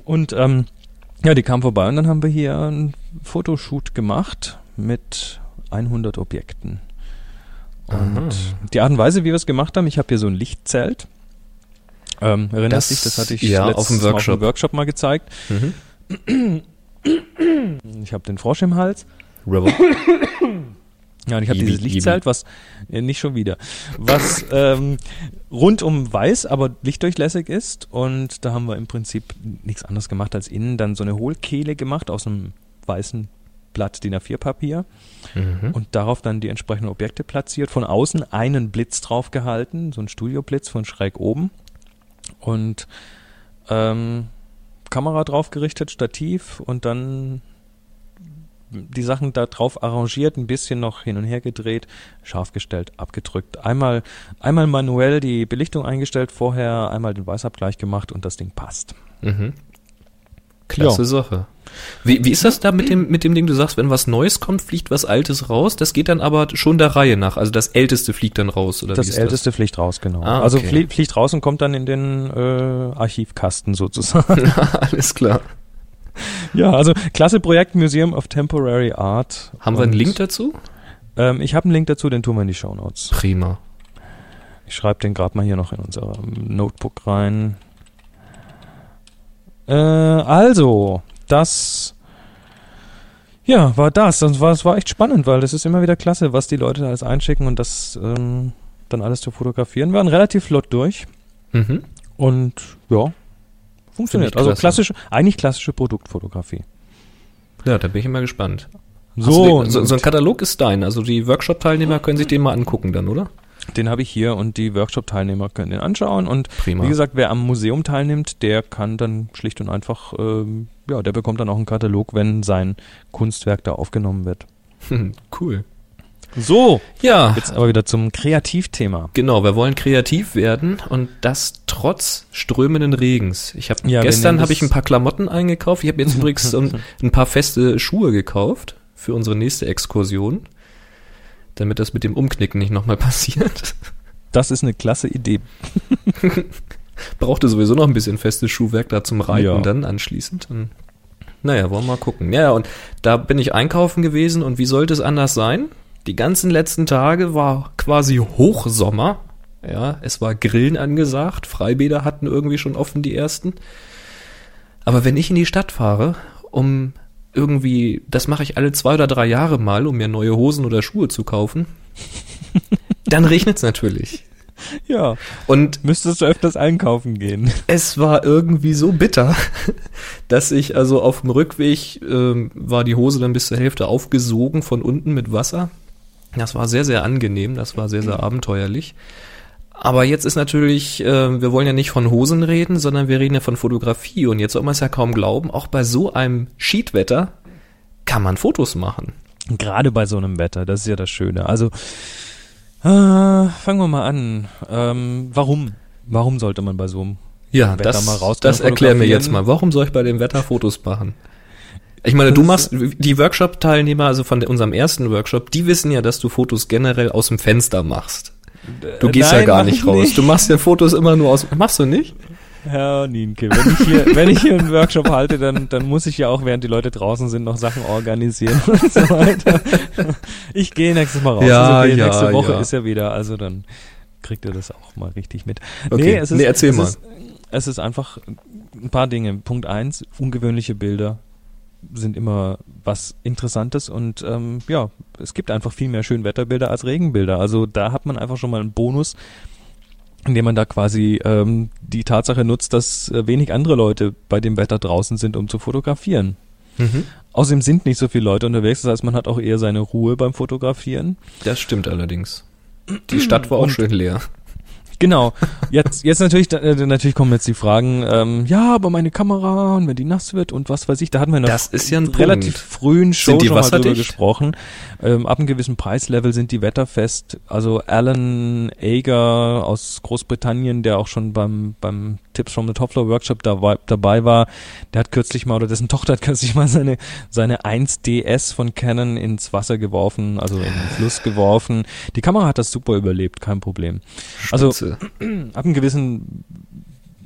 Und ähm, ja, die kam vorbei und dann haben wir hier einen Fotoshoot gemacht mit 100 Objekten. Und Aha. die Art und Weise, wie wir es gemacht haben, ich habe hier so ein Lichtzelt. Ähm, erinnerst das, dich, das hatte ich ja, auf dem Workshop. Dem Workshop mal gezeigt. Mhm. Ich habe den Frosch im Hals. River. Ja, und ich habe dieses Lichtzelt, was äh, nicht schon wieder, was ähm, rundum weiß, aber lichtdurchlässig ist. Und da haben wir im Prinzip nichts anderes gemacht als innen dann so eine Hohlkehle gemacht aus einem weißen Blatt DIN A4-Papier Mhm. und darauf dann die entsprechenden Objekte platziert. Von außen einen Blitz drauf gehalten, so ein Studioblitz von schräg oben. Und ähm, Kamera drauf gerichtet, Stativ und dann die Sachen da drauf arrangiert, ein bisschen noch hin und her gedreht, scharf gestellt, abgedrückt. Einmal, einmal manuell die Belichtung eingestellt vorher, einmal den Weißabgleich gemacht und das Ding passt. Mhm. Klasse Sache. Wie, wie ist das da mit dem, mit dem Ding, du sagst, wenn was Neues kommt, fliegt was Altes raus? Das geht dann aber schon der Reihe nach. Also das Älteste fliegt dann raus, oder Das älteste fliegt raus, genau. Ah, Also okay. flie fliegt raus und kommt dann in den äh, Archivkasten sozusagen. das? Alles klar. ja, also klasse Projekt Museum of Temporary Art. Haben wir einen Link dazu? Ähm, ich habe einen Link dazu, den tun wir in die Show Notes. Prima. Ich schreibe den gerade mal hier noch in unser Notebook rein. Äh, also, das ja, war das. Das war, das war echt spannend, weil das ist immer wieder klasse, was die Leute da alles einschicken und das ähm, dann alles zu fotografieren. Wir waren relativ flott durch Mhm. und ja, funktioniert. Also klassische, eigentlich klassische Produktfotografie. Ja, da bin ich immer gespannt. So, den, so, so ein Katalog ist dein. Also die Workshop-Teilnehmer können sich den mal angucken dann, oder? Den habe ich hier und die Workshop-Teilnehmer können den anschauen und Prima. Wie gesagt, wer am Museum teilnimmt, der kann dann schlicht und einfach, ähm, ja, der bekommt dann auch einen Katalog, wenn sein Kunstwerk da aufgenommen wird. cool. So, Ja, jetzt aber wieder zum Kreativthema. genau. Wir wollen kreativ werden und das trotz strömenden Regens. Ich habe Ja, gestern habe ich ein paar Klamotten eingekauft. Ich habe jetzt übrigens ein, ein paar feste Schuhe gekauft für unsere nächste Exkursion, damit das mit dem Umknicken nicht nochmal passiert. Das ist eine klasse Idee. Brauchte sowieso noch ein bisschen festes Schuhwerk da zum Reiten Ja. dann anschließend. Und, naja, wollen wir mal gucken. Ja, ja, und da bin ich einkaufen gewesen und wie sollte es anders sein? Die ganzen letzten Tage war quasi Hochsommer. Ja, es war Grillen angesagt. Freibäder hatten irgendwie schon offen die ersten. Aber wenn ich in die Stadt fahre, um irgendwie, das mache ich alle zwei oder drei Jahre mal, um mir neue Hosen oder Schuhe zu kaufen, dann regnet es natürlich. Ja, Und müsstest du öfters einkaufen gehen. es war irgendwie so bitter, dass ich also auf dem Rückweg ähm, war die Hose dann bis zur Hälfte aufgesogen von unten mit Wasser. Das war sehr, sehr angenehm, das war sehr, sehr abenteuerlich. Aber jetzt ist natürlich, äh, wir wollen ja nicht von Hosen reden, sondern wir reden ja von Fotografie. Und jetzt soll man es ja kaum glauben, auch bei so einem Schiedwetter kann man Fotos machen. Gerade bei so einem Wetter, das ist ja das Schöne. Also, äh, fangen wir mal an. Ähm, warum? Warum sollte man bei so einem Ja, Wetter das, mal rausgehen das erklär mir jetzt mal. Warum soll ich bei dem Wetter Fotos machen? Ich meine, du machst, die Workshop-Teilnehmer, also von unserem ersten Workshop, die wissen ja, dass du Fotos generell aus dem Fenster machst. Du gehst ja nein, gar mach nicht ich raus. nicht. Du machst ja Fotos immer nur aus, machst du nicht? Herr Nienke, wenn ich hier, wenn ich hier einen Workshop halte, dann, dann muss ich ja auch, während die Leute draußen sind, noch Sachen organisieren und so weiter. Ich gehe nächstes Mal raus. Ja, ist okay. ja, nächste Woche ja. ist ja wieder, also dann kriegt ihr das auch mal richtig mit. Okay. es ist, Nee, erzähl es mal. Ist, es ist einfach ein paar Dinge. Punkt eins, ungewöhnliche Bilder sind immer was Interessantes und ähm, ja, es gibt einfach viel mehr Schönwetterbilder als Regenbilder. Also da hat man einfach schon mal einen Bonus, indem man da quasi ähm, die Tatsache nutzt, dass äh, wenig andere Leute bei dem Wetter draußen sind, um zu fotografieren. Mhm. Außerdem sind nicht so viele Leute unterwegs, das heißt, man hat auch eher seine Ruhe beim Fotografieren. Das stimmt allerdings. Die Stadt war auch Und- schön leer. Genau. Jetzt, jetzt natürlich, äh, natürlich kommen jetzt die Fragen, ähm, ja, aber meine Kamera und wenn die nass wird und was weiß ich, da hatten wir der Das ist ja ein relativ Punkt. frühen Show schon mal drüber gesprochen. Ähm, ab einem gewissen Preislevel sind die wetterfest. Also Alan Ager aus Großbritannien, der auch schon beim, beim Tips from the Topfloor Workshop dabei, dabei war, der hat kürzlich mal, oder dessen Tochter hat kürzlich mal seine, seine 1DS von Canon ins Wasser geworfen, also in den Fluss geworfen. Die Kamera hat das super überlebt, kein Problem. Also Spitze. ab einem gewissen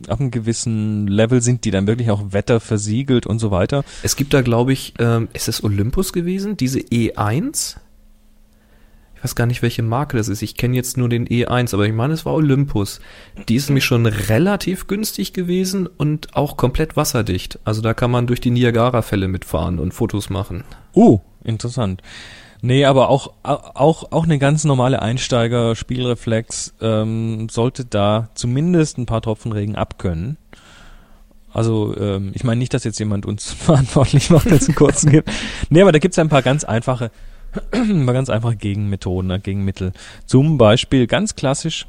ab einem gewissen Level sind die dann wirklich auch wetterversiegelt und so weiter. Es gibt da, glaube ich, ähm, ist es Olympus gewesen? Diese E1? Ich weiß gar nicht, welche Marke das ist. Ich kenne jetzt nur den E1, aber ich meine, es war Olympus. Die ist nämlich schon relativ günstig gewesen und auch komplett wasserdicht. Also da kann man durch die Niagara-Fälle mitfahren und Fotos machen. Uh, interessant. Nee, aber auch, auch, auch eine ganz normale Einsteiger-Spielreflex ähm, sollte da zumindest ein paar Tropfen Regen abkönnen. Also ähm, ich meine nicht, dass jetzt jemand uns verantwortlich macht, wenn es einen kurzen gibt. Nee, aber da gibt's ein paar ganz einfache mal ganz einfach Gegenmethoden, ne, Gegenmittel. Zum Beispiel ganz klassisch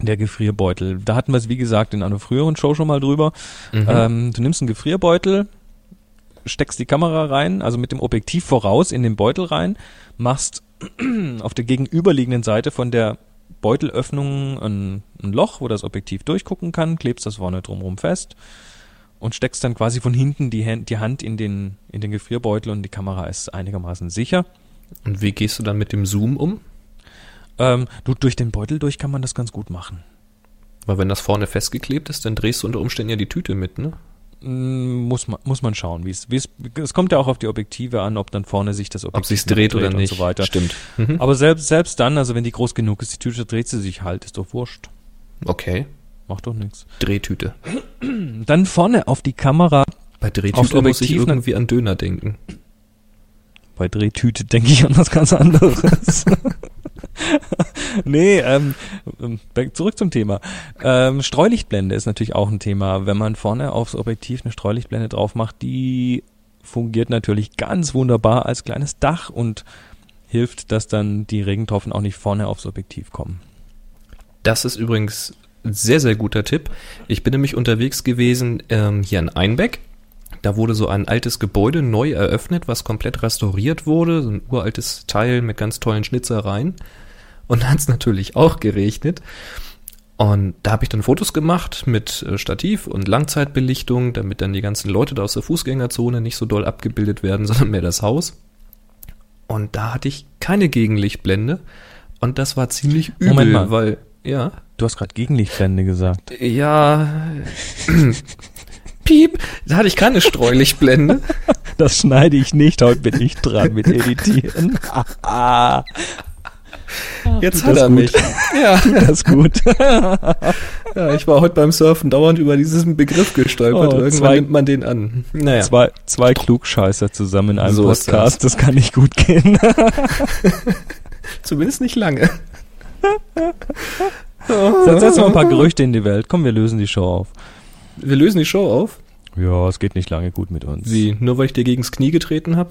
der Gefrierbeutel. Da hatten wir es, wie gesagt, in einer früheren Show schon mal drüber. Mhm. Ähm, du nimmst einen Gefrierbeutel, steckst die Kamera rein, also mit dem Objektiv voraus in den Beutel rein, machst auf der gegenüberliegenden Seite von der Beutelöffnung ein, ein Loch, wo das Objektiv durchgucken kann, klebst das vorne drumherum fest und steckst dann quasi von hinten die, Hand, die Hand in den, in den Gefrierbeutel und die Kamera ist einigermaßen sicher. Und wie gehst du dann mit dem Zoom um? Ähm, du, durch den Beutel durch kann man das ganz gut machen. Weil wenn das vorne festgeklebt ist, dann drehst du unter Umständen ja die Tüte mit, ne? Mm, muss man, muss man schauen, wie es, wie es, es kommt ja auch auf die Objektive an, ob dann vorne sich das Objektiv ob sich's dreht, dreht oder nicht. So weiter. Stimmt. Mhm. Aber selbst, selbst dann, also wenn die groß genug ist, die Tüte dreht sie sich halt, ist doch wurscht. Okay. Macht doch nichts. Drehtüte. Dann vorne auf die Kamera. Bei Drehtüte muss ich irgendwie an Döner denken. Bei Drehtüte denke ich an was ganz anderes. nee, ähm, ähm zurück zum Thema. Ähm, Streulichtblende ist natürlich auch ein Thema. Wenn man vorne aufs Objektiv eine Streulichtblende drauf macht, die fungiert natürlich ganz wunderbar als kleines Dach und hilft, dass dann die Regentropfen auch nicht vorne aufs Objektiv kommen. Das ist übrigens sehr, sehr guter Tipp. Ich bin nämlich unterwegs gewesen ähm, hier in Einbeck da wurde so ein altes Gebäude neu eröffnet, was komplett restauriert wurde, so ein uraltes Teil mit ganz tollen Schnitzereien. Und da hat es natürlich auch geregnet. Und da habe ich dann Fotos gemacht mit äh, Stativ und Langzeitbelichtung, damit dann die ganzen Leute da aus der Fußgängerzone nicht so doll abgebildet werden, sondern mehr das Haus. Und da hatte ich keine Gegenlichtblende. Und das war ziemlich übel, Moment mal. weil, ja. Du hast gerade Gegenlichtblende gesagt. Ja. Piep, da hatte ich keine Streulichtblende. Das schneide ich nicht, heute bin ich dran mit Editieren. Jetzt hat er gut. mich. Ja. Das ist gut. Ja, ich war heute beim Surfen dauernd über diesen Begriff gestolpert. Oh, Irgendwann zwei- nimmt man den an. Naja. Zwei, zwei Klugscheißer zusammen in einem So Podcast, das. kann nicht gut gehen. Zumindest nicht lange. Jetzt setzen wir ein paar Gerüchte in die Welt. Komm, wir lösen die Show auf. Wir lösen die Show auf. Ja, es geht nicht lange gut mit uns. Wie? Nur weil ich dir gegens Knie getreten habe?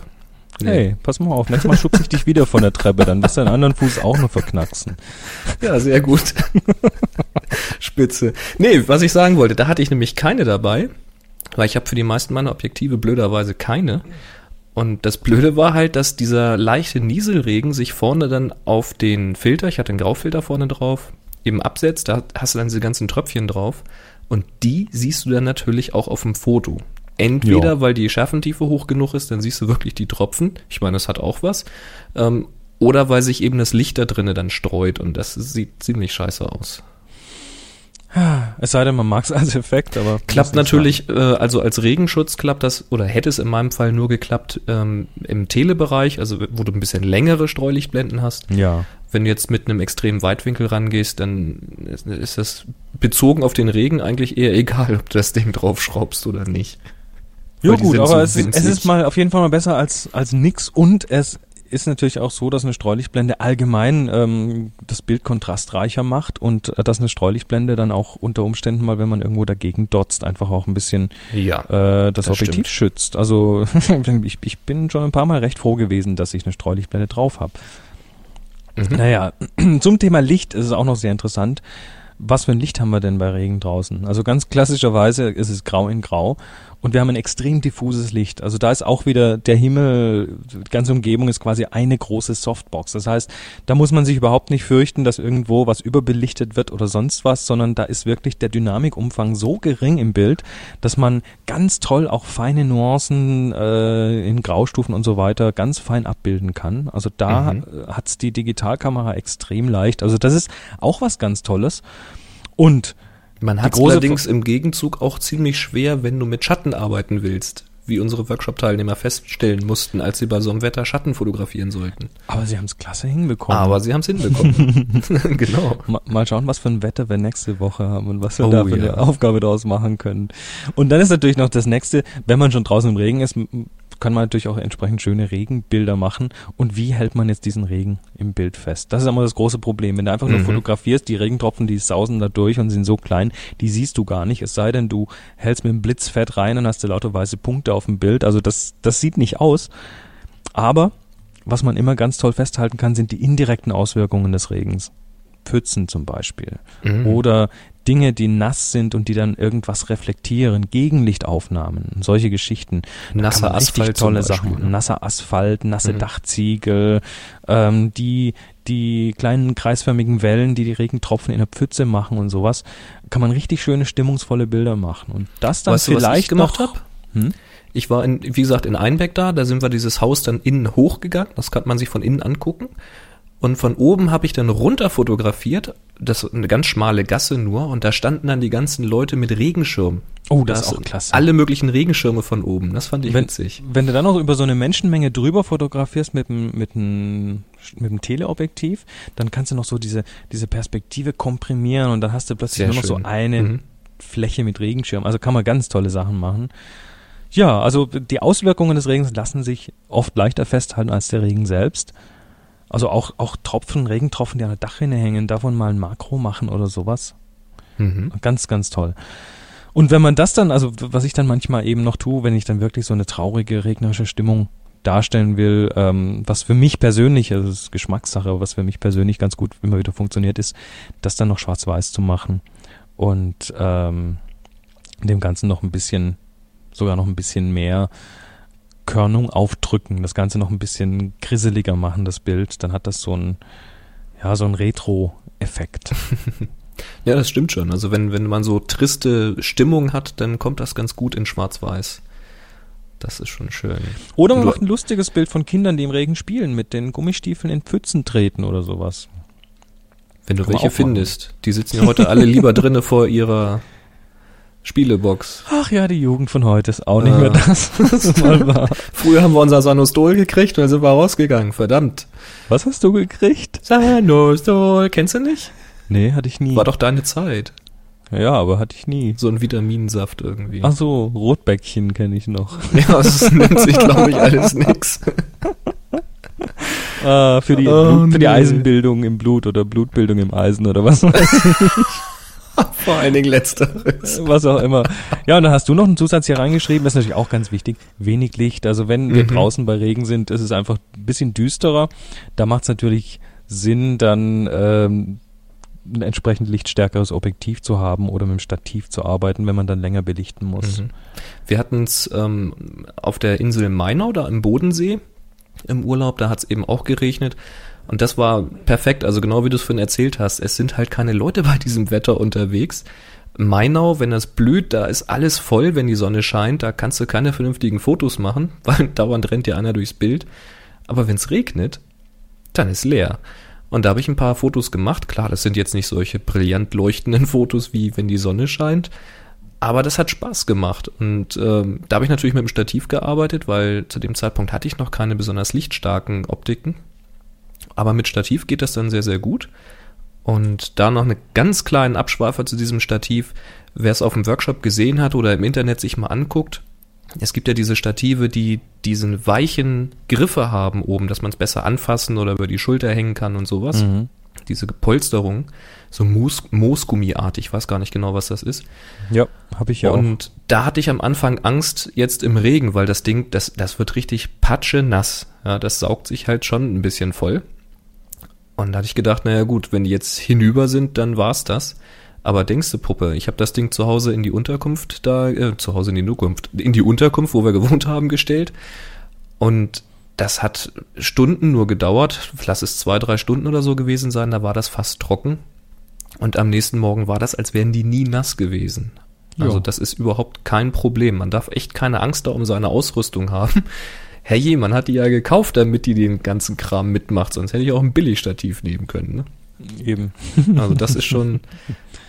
Hey, pass mal auf, nächstes Mal schubse ich dich wieder von der Treppe, dann wirst du deinen anderen Fuß auch noch verknacksen. Ja, sehr gut. Spitze. Nee, was ich sagen wollte, da hatte ich nämlich keine dabei, weil ich habe für die meisten meiner Objektive blöderweise keine. Und das Blöde war halt, dass dieser leichte Nieselregen sich vorne dann auf den Filter, ich hatte einen Graufilter vorne drauf, eben absetzt. Da hast du dann diese ganzen Tröpfchen drauf. Und die siehst du dann natürlich auch auf dem Foto. Entweder Ja. weil die Schärfentiefe hoch genug ist, dann siehst du wirklich die Tropfen. Ich meine, das hat auch was. Ähm, oder weil sich eben das Licht da drinnen dann streut und das sieht ziemlich scheiße aus. Es sei denn, man mag es als Effekt, aber. Klappt natürlich, äh, also als Regenschutz klappt das, oder hätte es in meinem Fall nur geklappt ähm, im Telebereich, also wo du ein bisschen längere Streulichtblenden hast. Ja. Wenn du jetzt mit einem extremen Weitwinkel rangehst, dann ist, das bezogen auf den Regen eigentlich eher egal, ob du das Ding draufschraubst oder nicht. Ja gut, aber so es, ist, es ist mal auf jeden Fall mal besser als, als nix und es ist natürlich auch so, dass eine Streulichtblende allgemein ähm, das Bild kontrastreicher macht und äh, dass eine Streulichtblende dann auch unter Umständen mal, wenn man irgendwo dagegen dotzt, einfach auch ein bisschen Ja. äh, das, Das Objektiv stimmt. schützt. Also ich, ich bin schon ein paar Mal recht froh gewesen, dass ich eine Streulichtblende drauf habe. Mhm. Naja, zum Thema Licht ist es auch noch sehr interessant. Was für ein Licht haben wir denn bei Regen draußen? Also ganz klassischerweise ist es grau in grau und wir haben ein extrem diffuses Licht. Also da ist auch wieder der Himmel, die ganze Umgebung ist quasi eine große Softbox. Das heißt, da muss man sich überhaupt nicht fürchten, dass irgendwo was überbelichtet wird oder sonst was, sondern da ist wirklich der Dynamikumfang so gering im Bild, dass man ganz toll auch feine Nuancen äh, in Graustufen und so weiter ganz fein abbilden kann. Also da Mhm. äh, hat's die Digitalkamera extrem leicht. Also das ist auch was ganz Tolles. Und Man hat allerdings im Gegenzug auch ziemlich schwer, wenn du mit Schatten arbeiten willst. wie unsere Workshop-Teilnehmer feststellen mussten, als sie bei so einem Wetter Schatten fotografieren sollten. Aber sie haben es klasse hinbekommen. Aber sie haben es hinbekommen. genau. Ma- Mal schauen, was für ein Wetter wir nächste Woche haben und was wir Oh, da für ja. eine Aufgabe daraus machen können. Und dann ist natürlich noch das nächste, wenn man schon draußen im Regen ist, kann man natürlich auch entsprechend schöne Regenbilder machen. Und wie hält man jetzt diesen Regen im Bild fest? Das ist immer das große Problem. Wenn du einfach nur Mhm. fotografierst, die Regentropfen, die sausen da durch und sind so klein, die siehst du gar nicht. Es sei denn, du hältst mit dem Blitzfett rein und hast du lauter weiße Punkte auf dem Bild. Also das, das sieht nicht aus. Aber was man immer ganz toll festhalten kann, sind die indirekten Auswirkungen des Regens. Pfützen zum Beispiel. Mhm. Oder Dinge, die nass sind und die dann irgendwas reflektieren, Gegenlichtaufnahmen, solche Geschichten. Da Nasser Asphalt tolle Beispiel, Sachen ne? Nasser Asphalt, nasse Mhm. Dachziegel, ähm, die, die kleinen kreisförmigen Wellen, die die Regentropfen in der Pfütze machen und sowas. Kann man richtig schöne, stimmungsvolle Bilder machen. Und das dann Weißt du, was vielleicht ich gemacht habe? Hm? Ich war, in, wie gesagt, in Einbeck da, da sind wir dieses Haus dann innen hochgegangen, das kann man sich von innen angucken. Und von oben habe ich dann runter fotografiert, das ist eine ganz schmale Gasse nur, und da standen dann die ganzen Leute mit Regenschirm. Oh, das ist Da auch klasse. Alle möglichen Regenschirme von oben, das fand ich wenn, witzig. wenn du dann noch über so eine Menschenmenge drüber fotografierst mit dem, mit mit dem Teleobjektiv, dann kannst du noch so diese, diese Perspektive komprimieren und dann hast du plötzlich Sehr nur noch so eine Mhm. Fläche mit Regenschirm. Also kann man ganz tolle Sachen machen. Ja, also die Auswirkungen des Regens lassen sich oft leichter festhalten als der Regen selbst. Also auch, auch Tropfen, Regentropfen, die an der Dachrinne hängen, davon mal ein Makro machen oder sowas. Mhm. Ganz, ganz toll. Und wenn man das dann, also was ich dann manchmal eben noch tue, wenn ich dann wirklich so eine traurige, regnerische Stimmung darstellen will, ähm, was für mich persönlich, also das ist Geschmackssache, aber was für mich persönlich ganz gut immer wieder funktioniert, ist, das dann noch schwarz-weiß zu machen und ähm, dem Ganzen noch ein bisschen, sogar noch ein bisschen mehr Körnung aufdrücken, das Ganze noch ein bisschen grisseliger machen, das Bild, dann hat das so ein, ja, so ein Retro-Effekt. Ja, das stimmt schon. Also wenn, wenn man so triste Stimmung hat, dann kommt das ganz gut in Schwarz-Weiß. Das ist schon schön. Oder man macht ein lustiges Bild von Kindern, die im Regen spielen, mit den Gummistiefeln in Pfützen treten oder sowas. Wenn du Kann welche findest. Die sitzen ja heute alle lieber drinnen vor ihrer Spielebox. Ach ja, die Jugend von heute ist auch nicht Ah. mehr das, was mal war. Früher haben wir unser Sanostol gekriegt und dann sind wir rausgegangen. Verdammt. Was hast du gekriegt? Sanostol, kennst du nicht? Nee, hatte ich nie. War doch deine Zeit. Ja, aber hatte ich nie. So ein Vitaminsaft irgendwie. Ach so, Rotbäckchen kenne ich noch. Ja, das nennt sich, glaube ich, alles nix. Ah, für die, Oh, für die. Eisenbildung im Blut oder Blutbildung im Eisen oder was weiß ich. Vor allen Dingen letzteres. was auch immer. Ja, und dann hast du noch einen Zusatz hier reingeschrieben, das ist natürlich auch ganz wichtig. Wenig Licht. Also wenn wir Mhm. draußen bei Regen sind, ist es einfach ein bisschen düsterer. Da macht es natürlich Sinn, dann ähm, ein entsprechend lichtstärkeres Objektiv zu haben oder mit dem Stativ zu arbeiten, wenn man dann länger belichten muss. Mhm. Wir hatten es ähm, auf der Insel Mainau, da im Bodensee, im Urlaub, da hat es eben auch geregnet. Und das war perfekt, also genau wie du es vorhin erzählt hast. Es sind halt keine Leute bei diesem Wetter unterwegs. Mainau, wenn das blüht, da ist alles voll, wenn die Sonne scheint. Da kannst du keine vernünftigen Fotos machen, weil dauernd rennt dir einer durchs Bild. Aber wenn es regnet, dann ist leer. Und da habe ich ein paar Fotos gemacht. Klar, das sind jetzt nicht solche brillant leuchtenden Fotos, wie wenn die Sonne scheint. Aber das hat Spaß gemacht. Und ähm, da habe ich natürlich mit dem Stativ gearbeitet, weil zu dem Zeitpunkt hatte ich noch keine besonders lichtstarken Optiken. Aber mit Stativ geht das dann sehr, sehr gut. Und da noch einen ganz kleinen Abschweifer zu diesem Stativ. Wer es auf dem Workshop gesehen hat oder im Internet sich mal anguckt, es gibt ja diese Stative, die diesen weichen Griffe haben oben, dass man es besser anfassen oder über die Schulter hängen kann und sowas. Mhm. Diese Polsterung, so Moos, Moosgummiartig, ich weiß gar nicht genau, was das ist. Ja, habe ich ja auch. Und da hatte ich am Anfang Angst jetzt im Regen, weil das Ding, das, das wird richtig patsche nass. Ja, das saugt sich halt schon ein bisschen voll. Und da hatte ich gedacht, naja gut, wenn die jetzt hinüber sind, dann war's das. Aber denkst du, Puppe, ich habe das Ding zu Hause in die Unterkunft da, äh, zu Hause in die Unterkunft, in die Unterkunft, wo wir gewohnt haben, gestellt. Und das hat Stunden nur gedauert. Lass es zwei, drei Stunden oder so gewesen sein. Da war das fast trocken. Und am nächsten Morgen war das, als wären die nie nass gewesen. Also Ja. das ist überhaupt kein Problem. Man darf echt keine Angst da um seine Ausrüstung haben. Herrje, man hat die ja gekauft, damit die den ganzen Kram mitmacht. Sonst hätte ich auch ein Billigstativ nehmen können. Ne? Eben. Also das ist schon,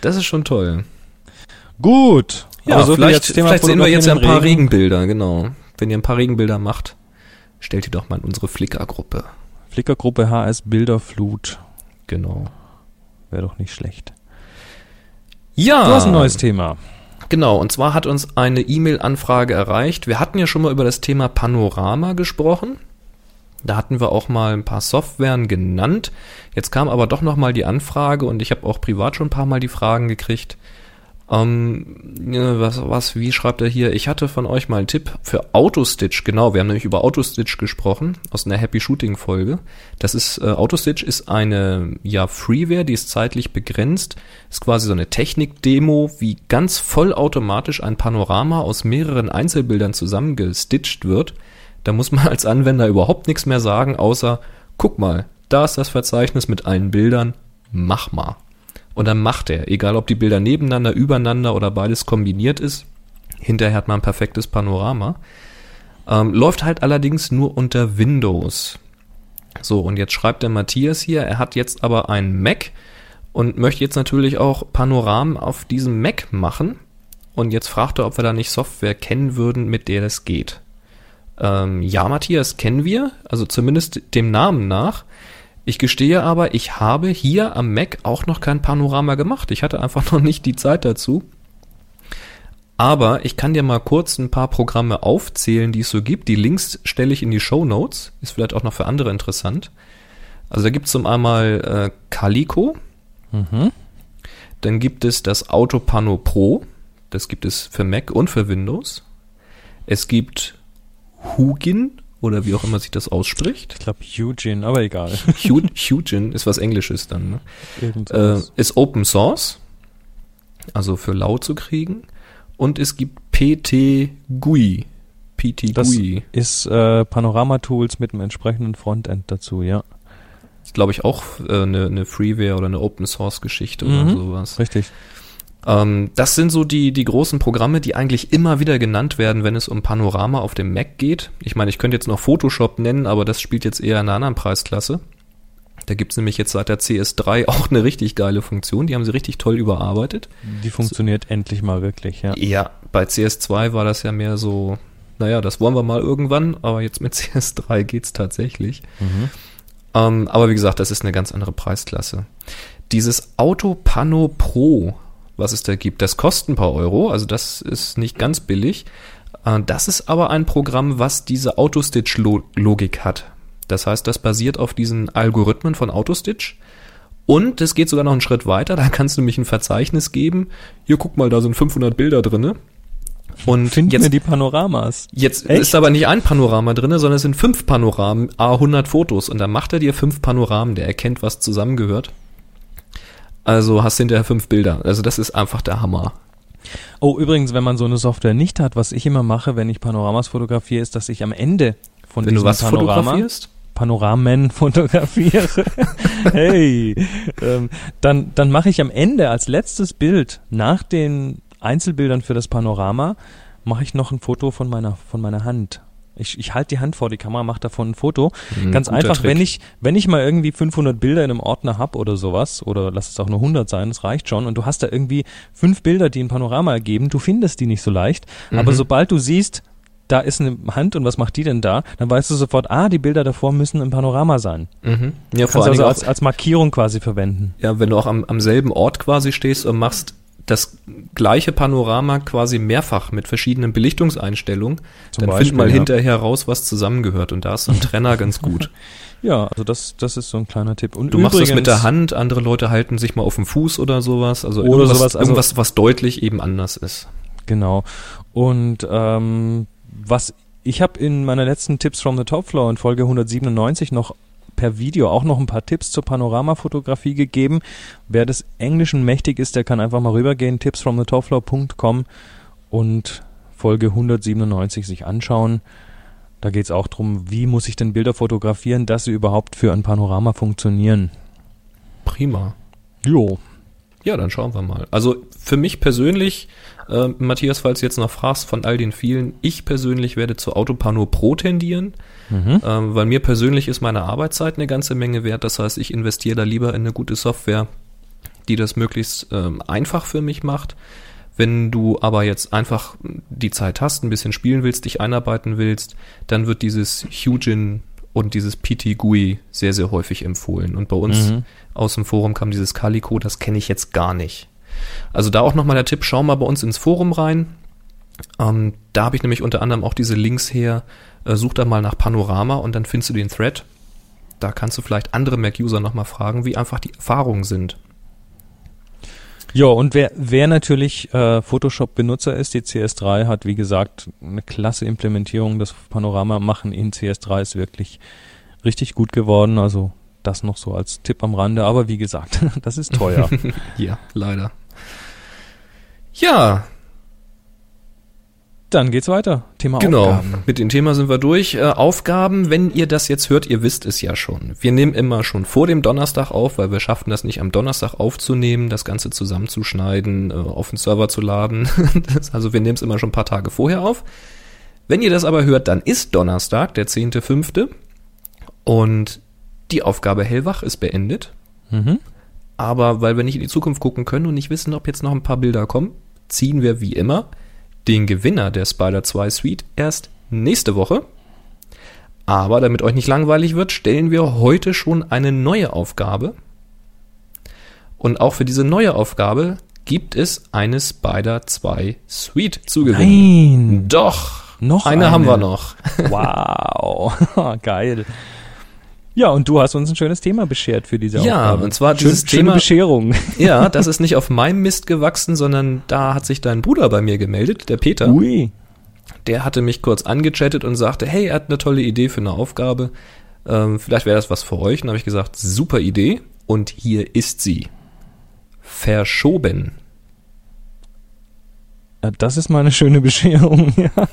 das ist schon toll. Gut. Ja, Aber so viel vielleicht, vielleicht sehen wir jetzt ja ein paar Regen. Regenbilder, genau. wenn ihr ein paar Regenbilder macht, stellt die doch mal in unsere Flickr-Gruppe. Flickergruppe HS Bilderflut. Genau. Wäre doch nicht schlecht. Ja. Du hast ein neues Thema. Genau, und zwar hat uns eine E-Mail-Anfrage erreicht. Wir hatten ja schon mal über das Thema Panorama gesprochen. Da hatten wir auch mal ein paar Softwaren genannt. Jetzt kam aber doch noch mal die Anfrage und ich habe auch privat schon ein paar Mal die Fragen gekriegt. Ähm, was, was, wie schreibt er hier? Ich hatte von euch mal einen Tipp für Autostitch. Genau, wir haben nämlich über Autostitch gesprochen aus einer Happy Shooting Folge. Das ist äh, Autostitch ist eine ja Freeware, die ist zeitlich begrenzt. Ist quasi so eine Technik-Demo, wie ganz vollautomatisch ein Panorama aus mehreren Einzelbildern zusammengestitcht wird. Da muss man als Anwender überhaupt nichts mehr sagen, außer guck mal, da ist das Verzeichnis mit allen Bildern, mach mal. Und dann macht er, egal ob die Bilder nebeneinander, übereinander oder beides kombiniert ist. Hinterher hat man ein perfektes Panorama. Ähm, läuft halt allerdings nur unter Windows. So, und jetzt schreibt der Matthias hier, er hat jetzt aber einen Mac und möchte jetzt natürlich auch Panoramen auf diesem Mac machen. Und jetzt fragt er, ob wir da nicht Software kennen würden, mit der das geht. Ähm, ja, Matthias, kennen wir, also zumindest dem Namen nach. Ich gestehe aber, ich habe hier am Mac auch noch kein Panorama gemacht. Ich hatte einfach noch nicht die Zeit dazu. Aber ich kann dir mal kurz ein paar Programme aufzählen, die es so gibt. Die Links stelle ich in die Show Notes. Ist vielleicht auch noch für andere interessant. Also da gibt es zum einmal äh, Calico. Mhm. Dann gibt es das Autopano Pro. Das gibt es für Mac und für Windows. Es gibt Hugin oder wie auch immer sich das ausspricht. Ich glaube Eugene, aber egal. Hu- Hugin ist was Englisches dann. Ne? Äh, ist Open Source, also für lau zu kriegen. Und es gibt PT GUI. PT das GUI. ist äh, Panorama-Tools mit einem entsprechenden Frontend dazu, ja. Ist, glaube ich, auch äh, eine, eine Freeware oder eine Open Source Geschichte oder Mhm. sowas. Richtig. Ähm, das sind so die, die großen Programme, die eigentlich immer wieder genannt werden, wenn es um Panorama auf dem Mac geht. Ich meine, ich könnte jetzt noch Photoshop nennen, aber das spielt jetzt eher in einer anderen Preisklasse. Da gibt's nämlich jetzt seit der CS3 auch eine richtig geile Funktion. Die haben sie richtig toll überarbeitet. Die funktioniert endlich mal wirklich, ja. Ja, bei CS2 war das ja mehr so, naja, das wollen wir mal irgendwann, aber jetzt mit CS3 geht's tatsächlich. Mhm. Ähm, aber wie gesagt, das ist eine ganz andere Preisklasse. Dieses Autopano Pro, was es da gibt, das kostet ein paar Euro, also das ist nicht ganz billig. Äh, das ist aber ein Programm, was diese Autostitch-Logik hat. Das heißt, das basiert auf diesen Algorithmen von Autostitch. Und es geht sogar noch einen Schritt weiter, da kannst du nämlich ein Verzeichnis geben. Hier, guck mal, da sind 500 Bilder drinne. Und Finden jetzt wir die Panoramas. Jetzt Echt? ist aber nicht ein Panorama drinne, sondern es sind fünf Panoramen, a 100 Fotos. Und dann macht er dir fünf Panoramen, der erkennt, was zusammengehört. Also hast hinterher fünf Bilder. Also das ist einfach der Hammer. Oh, übrigens, wenn man so eine Software nicht hat, was ich immer mache, wenn ich Panoramas fotografiere, ist, dass ich am Ende von Wenn du diesem was Panorama fotografierst? Panoramen fotografiere, hey, ähm, dann, dann mache ich am Ende als letztes Bild nach den Einzelbildern für das Panorama, mache ich noch ein Foto von meiner, von meiner Hand. Ich, ich halte die Hand vor die Kamera, mache davon ein Foto. Hm, Ganz einfach, Trick. wenn ich, wenn ich mal irgendwie 500 Bilder in einem Ordner hab oder sowas, oder lass es auch nur 100 sein, das reicht schon, und du hast da irgendwie fünf Bilder, die ein Panorama ergeben, du findest die nicht so leicht, aber Mhm. sobald du siehst, da ist eine Hand und was macht die denn da, dann weißt du sofort, ah, die Bilder davor müssen im Panorama sein. Mhm. Ja, Kannst du also als, als Markierung quasi verwenden. ja, wenn du auch am, am selben Ort quasi stehst und machst das gleiche Panorama quasi mehrfach mit verschiedenen Belichtungseinstellungen, Zum dann Beispiel, find mal ja. hinterher raus, was zusammengehört. Und da ist so ein Trenner ganz gut. Ja, also das, das ist so ein kleiner Tipp. Und Du machst das übrigens- mit der Hand, andere Leute halten sich mal auf den Fuß oder sowas. Also Oder irgendwas, sowas, also- irgendwas, was deutlich eben anders ist. Genau. Und ähm, was ich habe in meiner letzten Tipps from the Top Floor in Folge 197 noch per Video auch noch ein paar Tipps zur Panoramafotografie gegeben. Wer des Englischen mächtig ist, der kann einfach mal rübergehen, tipsfromthetopfloor.com und Folge 197 sich anschauen. Da geht es auch drum, wie muss ich denn Bilder fotografieren, dass sie überhaupt für ein Panorama funktionieren. Prima. Jo. Ja, dann schauen wir mal. Also für mich persönlich, äh, Matthias, falls du jetzt noch fragst von all den vielen, ich persönlich werde zu Autopano Pro tendieren, Mhm. ähm, weil mir persönlich ist meine Arbeitszeit eine ganze Menge wert. Das heißt, ich investiere da lieber in eine gute Software, die das möglichst ähm, einfach für mich macht. Wenn du aber jetzt einfach die Zeit hast, ein bisschen spielen willst, dich einarbeiten willst, dann wird dieses Hugin und dieses PT GUI sehr, sehr häufig empfohlen. Und bei uns Mhm. aus dem Forum kam dieses Calico, das kenne ich jetzt gar nicht. Also da auch nochmal der Tipp, schau mal bei uns ins Forum rein. Ähm, da habe ich nämlich unter anderem auch diese Links her. Äh, such da mal nach Panorama und dann findest du den Thread. Da kannst du vielleicht andere Mac-User nochmal fragen, wie einfach die Erfahrungen sind. Ja, und wer, wer natürlich äh, Photoshop-Benutzer ist, die CS3 hat, wie gesagt, eine klasse Implementierung. Das Panorama machen in CS3 ist wirklich richtig gut geworden. Also das noch so als Tipp am Rande. Aber wie gesagt, das ist teuer. Ja, leider. Ja, Dann geht's weiter. Thema Genau, Aufgaben. mit dem Thema sind wir durch. Äh, Aufgaben, wenn ihr das jetzt hört, ihr wisst es ja schon. Wir nehmen immer schon vor dem Donnerstag auf, weil wir schaffen das nicht am Donnerstag aufzunehmen, das Ganze zusammenzuschneiden, äh, auf den Server zu laden. also wir nehmen es immer schon ein paar Tage vorher auf. Wenn ihr das aber hört, dann ist Donnerstag, der 10.5. Und die Aufgabe Hellwach ist beendet. Mhm. Aber weil wir nicht in die Zukunft gucken können und nicht wissen, ob jetzt noch ein paar Bilder kommen, ziehen wir wie immer den Gewinner der Spider 2 Suite erst nächste Woche. Aber damit euch nicht langweilig wird, stellen wir heute schon eine neue Aufgabe. Und auch für diese neue Aufgabe gibt es eine Spider 2 Suite zu gewinnen. Nein. Doch. Noch eine, eine. haben wir noch. Wow. Geil. Ja, und du hast uns ein schönes Thema beschert für diese Ja, Aufgabe. und zwar Schön, dieses schöne Thema- Bescherung. Ja, das ist nicht auf meinem Mist gewachsen, sondern da hat sich dein Bruder bei mir gemeldet, der Peter. Ui. Der hatte mich kurz angechattet und sagte, hey, er hat eine tolle Idee für eine Aufgabe. Ähm, vielleicht wäre das was für euch. Und dann habe ich gesagt, super Idee. Und hier ist sie. Verschoben. Ja, Das ist mal eine schöne Bescherung, ja.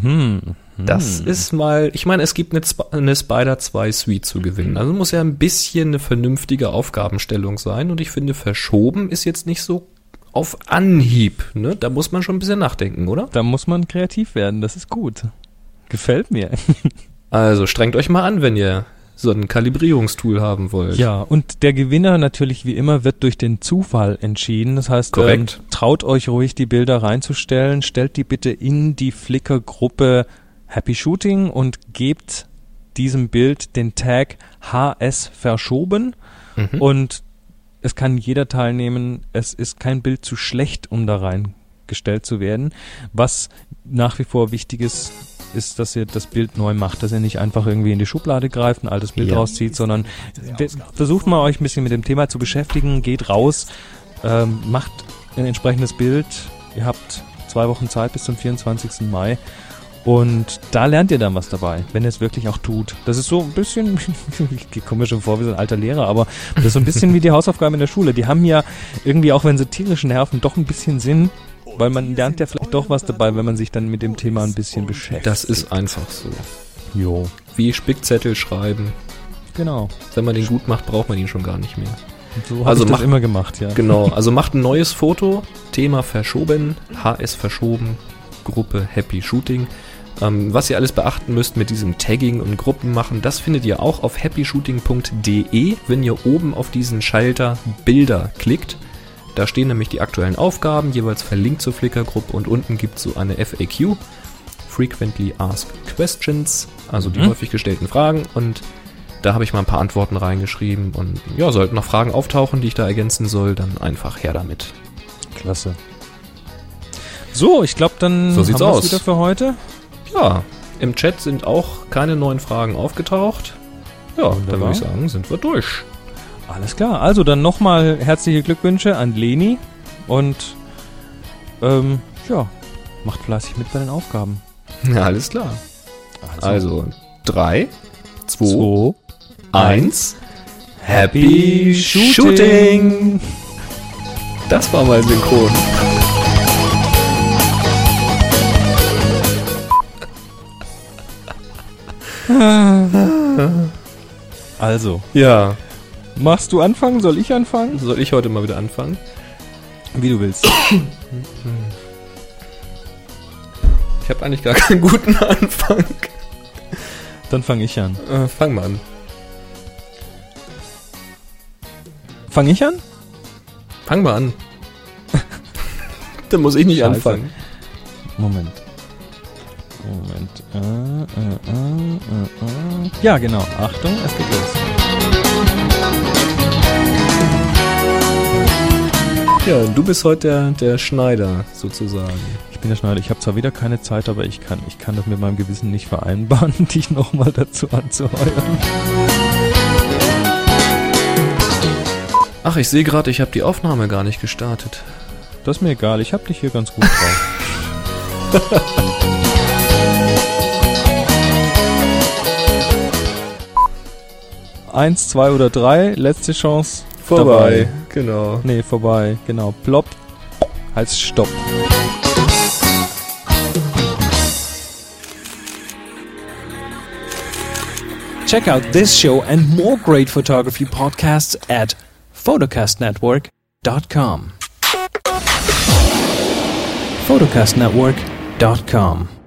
Hm. Das ist mal, ich meine, es gibt eine, Sp- eine Spider 2 Suite zu gewinnen. Also muss ja ein bisschen eine vernünftige Aufgabenstellung sein. Und ich finde, verschoben ist jetzt nicht so auf Anhieb. Ne? Da muss man schon ein bisschen nachdenken, oder? Da muss man kreativ werden, das ist gut. Gefällt mir. Also strengt euch mal an, wenn ihr so ein Kalibrierungstool haben wollt. Ja, und der Gewinner natürlich wie immer wird durch den Zufall entschieden. Das heißt. Ähm, traut euch ruhig, die Bilder reinzustellen. Stellt die bitte in die Flickr-Gruppe Happy Shooting und gebt diesem Bild den Tag HS verschoben. Mhm. Und es kann jeder teilnehmen. Es ist kein Bild zu schlecht, um da reingestellt zu werden. Was nach wie vor wichtig ist, ist, dass ihr das Bild neu macht, dass ihr nicht einfach irgendwie in die Schublade greift, ein altes Bild Ja. rauszieht, sondern versucht mal euch ein bisschen mit dem Thema zu beschäftigen, geht raus, ähm, macht ein entsprechendes Bild. Ihr habt zwei Wochen Zeit bis zum 24. Mai. Und da lernt ihr dann was dabei, wenn ihr es wirklich auch tut. Das ist so ein bisschen, ich komme mir schon vor wie so ein alter Lehrer, aber das ist so ein bisschen wie die Hausaufgaben in der Schule. Die haben ja irgendwie, auch wenn sie tierisch nerven, doch ein bisschen Sinn, weil man lernt ja vielleicht doch was dabei, wenn man sich dann mit dem Thema ein bisschen beschäftigt. Das ist einfach so. Jo, Wie Spickzettel schreiben. genau. Wenn man den gut macht, braucht man ihn schon gar nicht mehr. So habe Also ich das mach- immer gemacht, ja. Genau, also macht ein neues Foto, Thema verschoben, HS verschoben, Gruppe Happy Shooting. Ähm, was ihr alles beachten müsst mit diesem Tagging und Gruppen machen, das findet ihr auch auf happyshooting.de, wenn ihr oben auf diesen Schalter Bilder klickt. Da stehen nämlich die aktuellen Aufgaben, jeweils verlinkt zur Flickr-Gruppe und unten gibt es so eine FAQ, Frequently Asked Questions, also die Mhm. häufig gestellten Fragen und da habe ich mal ein paar Antworten reingeschrieben und ja, sollten noch Fragen auftauchen, die ich da ergänzen soll, dann einfach her damit. Klasse. So, ich glaube, dann So sieht's haben aus. wieder für heute. Ja, im Chat sind auch keine neuen Fragen aufgetaucht. Ja, dann Wunderbar. würde ich sagen, sind wir durch. Alles klar. Also dann nochmal herzliche Glückwünsche an Leni und ähm, ja, macht fleißig mit bei den Aufgaben. Ja, alles klar. Also, drei, zwei, zwei, eins, Happy Shooting! Das war mal synchron. Also, Ja, machst du anfangen? Soll ich anfangen? soll ich heute mal wieder anfangen? Wie du willst. Ich habe eigentlich gar keinen guten Anfang. Dann fange ich an. Äh, fang mal an. Fange ich an? Fang mal an. Dann muss ich nicht Scheiße. anfangen. Moment. Moment. Äh, äh, äh, äh, äh. Ja, genau. Achtung, es geht los. Ja, du bist heute der, der Schneider, sozusagen. Ich bin der Schneider. Ich habe zwar wieder keine Zeit, aber ich kann, ich kann das mit meinem Gewissen nicht vereinbaren, dich nochmal dazu anzuheuern. Ach, ich sehe gerade, ich habe die Aufnahme gar nicht gestartet. Das ist mir egal. Ich habe dich hier ganz gut drauf. Eins, zwei oder drei. Letzte Chance. Dabei. genau. Nee, vorbei. Genau. Plopp. Heißt Stopp. Check out this show and more great photography podcasts at photocastnetwork.com. photocastnetwork.com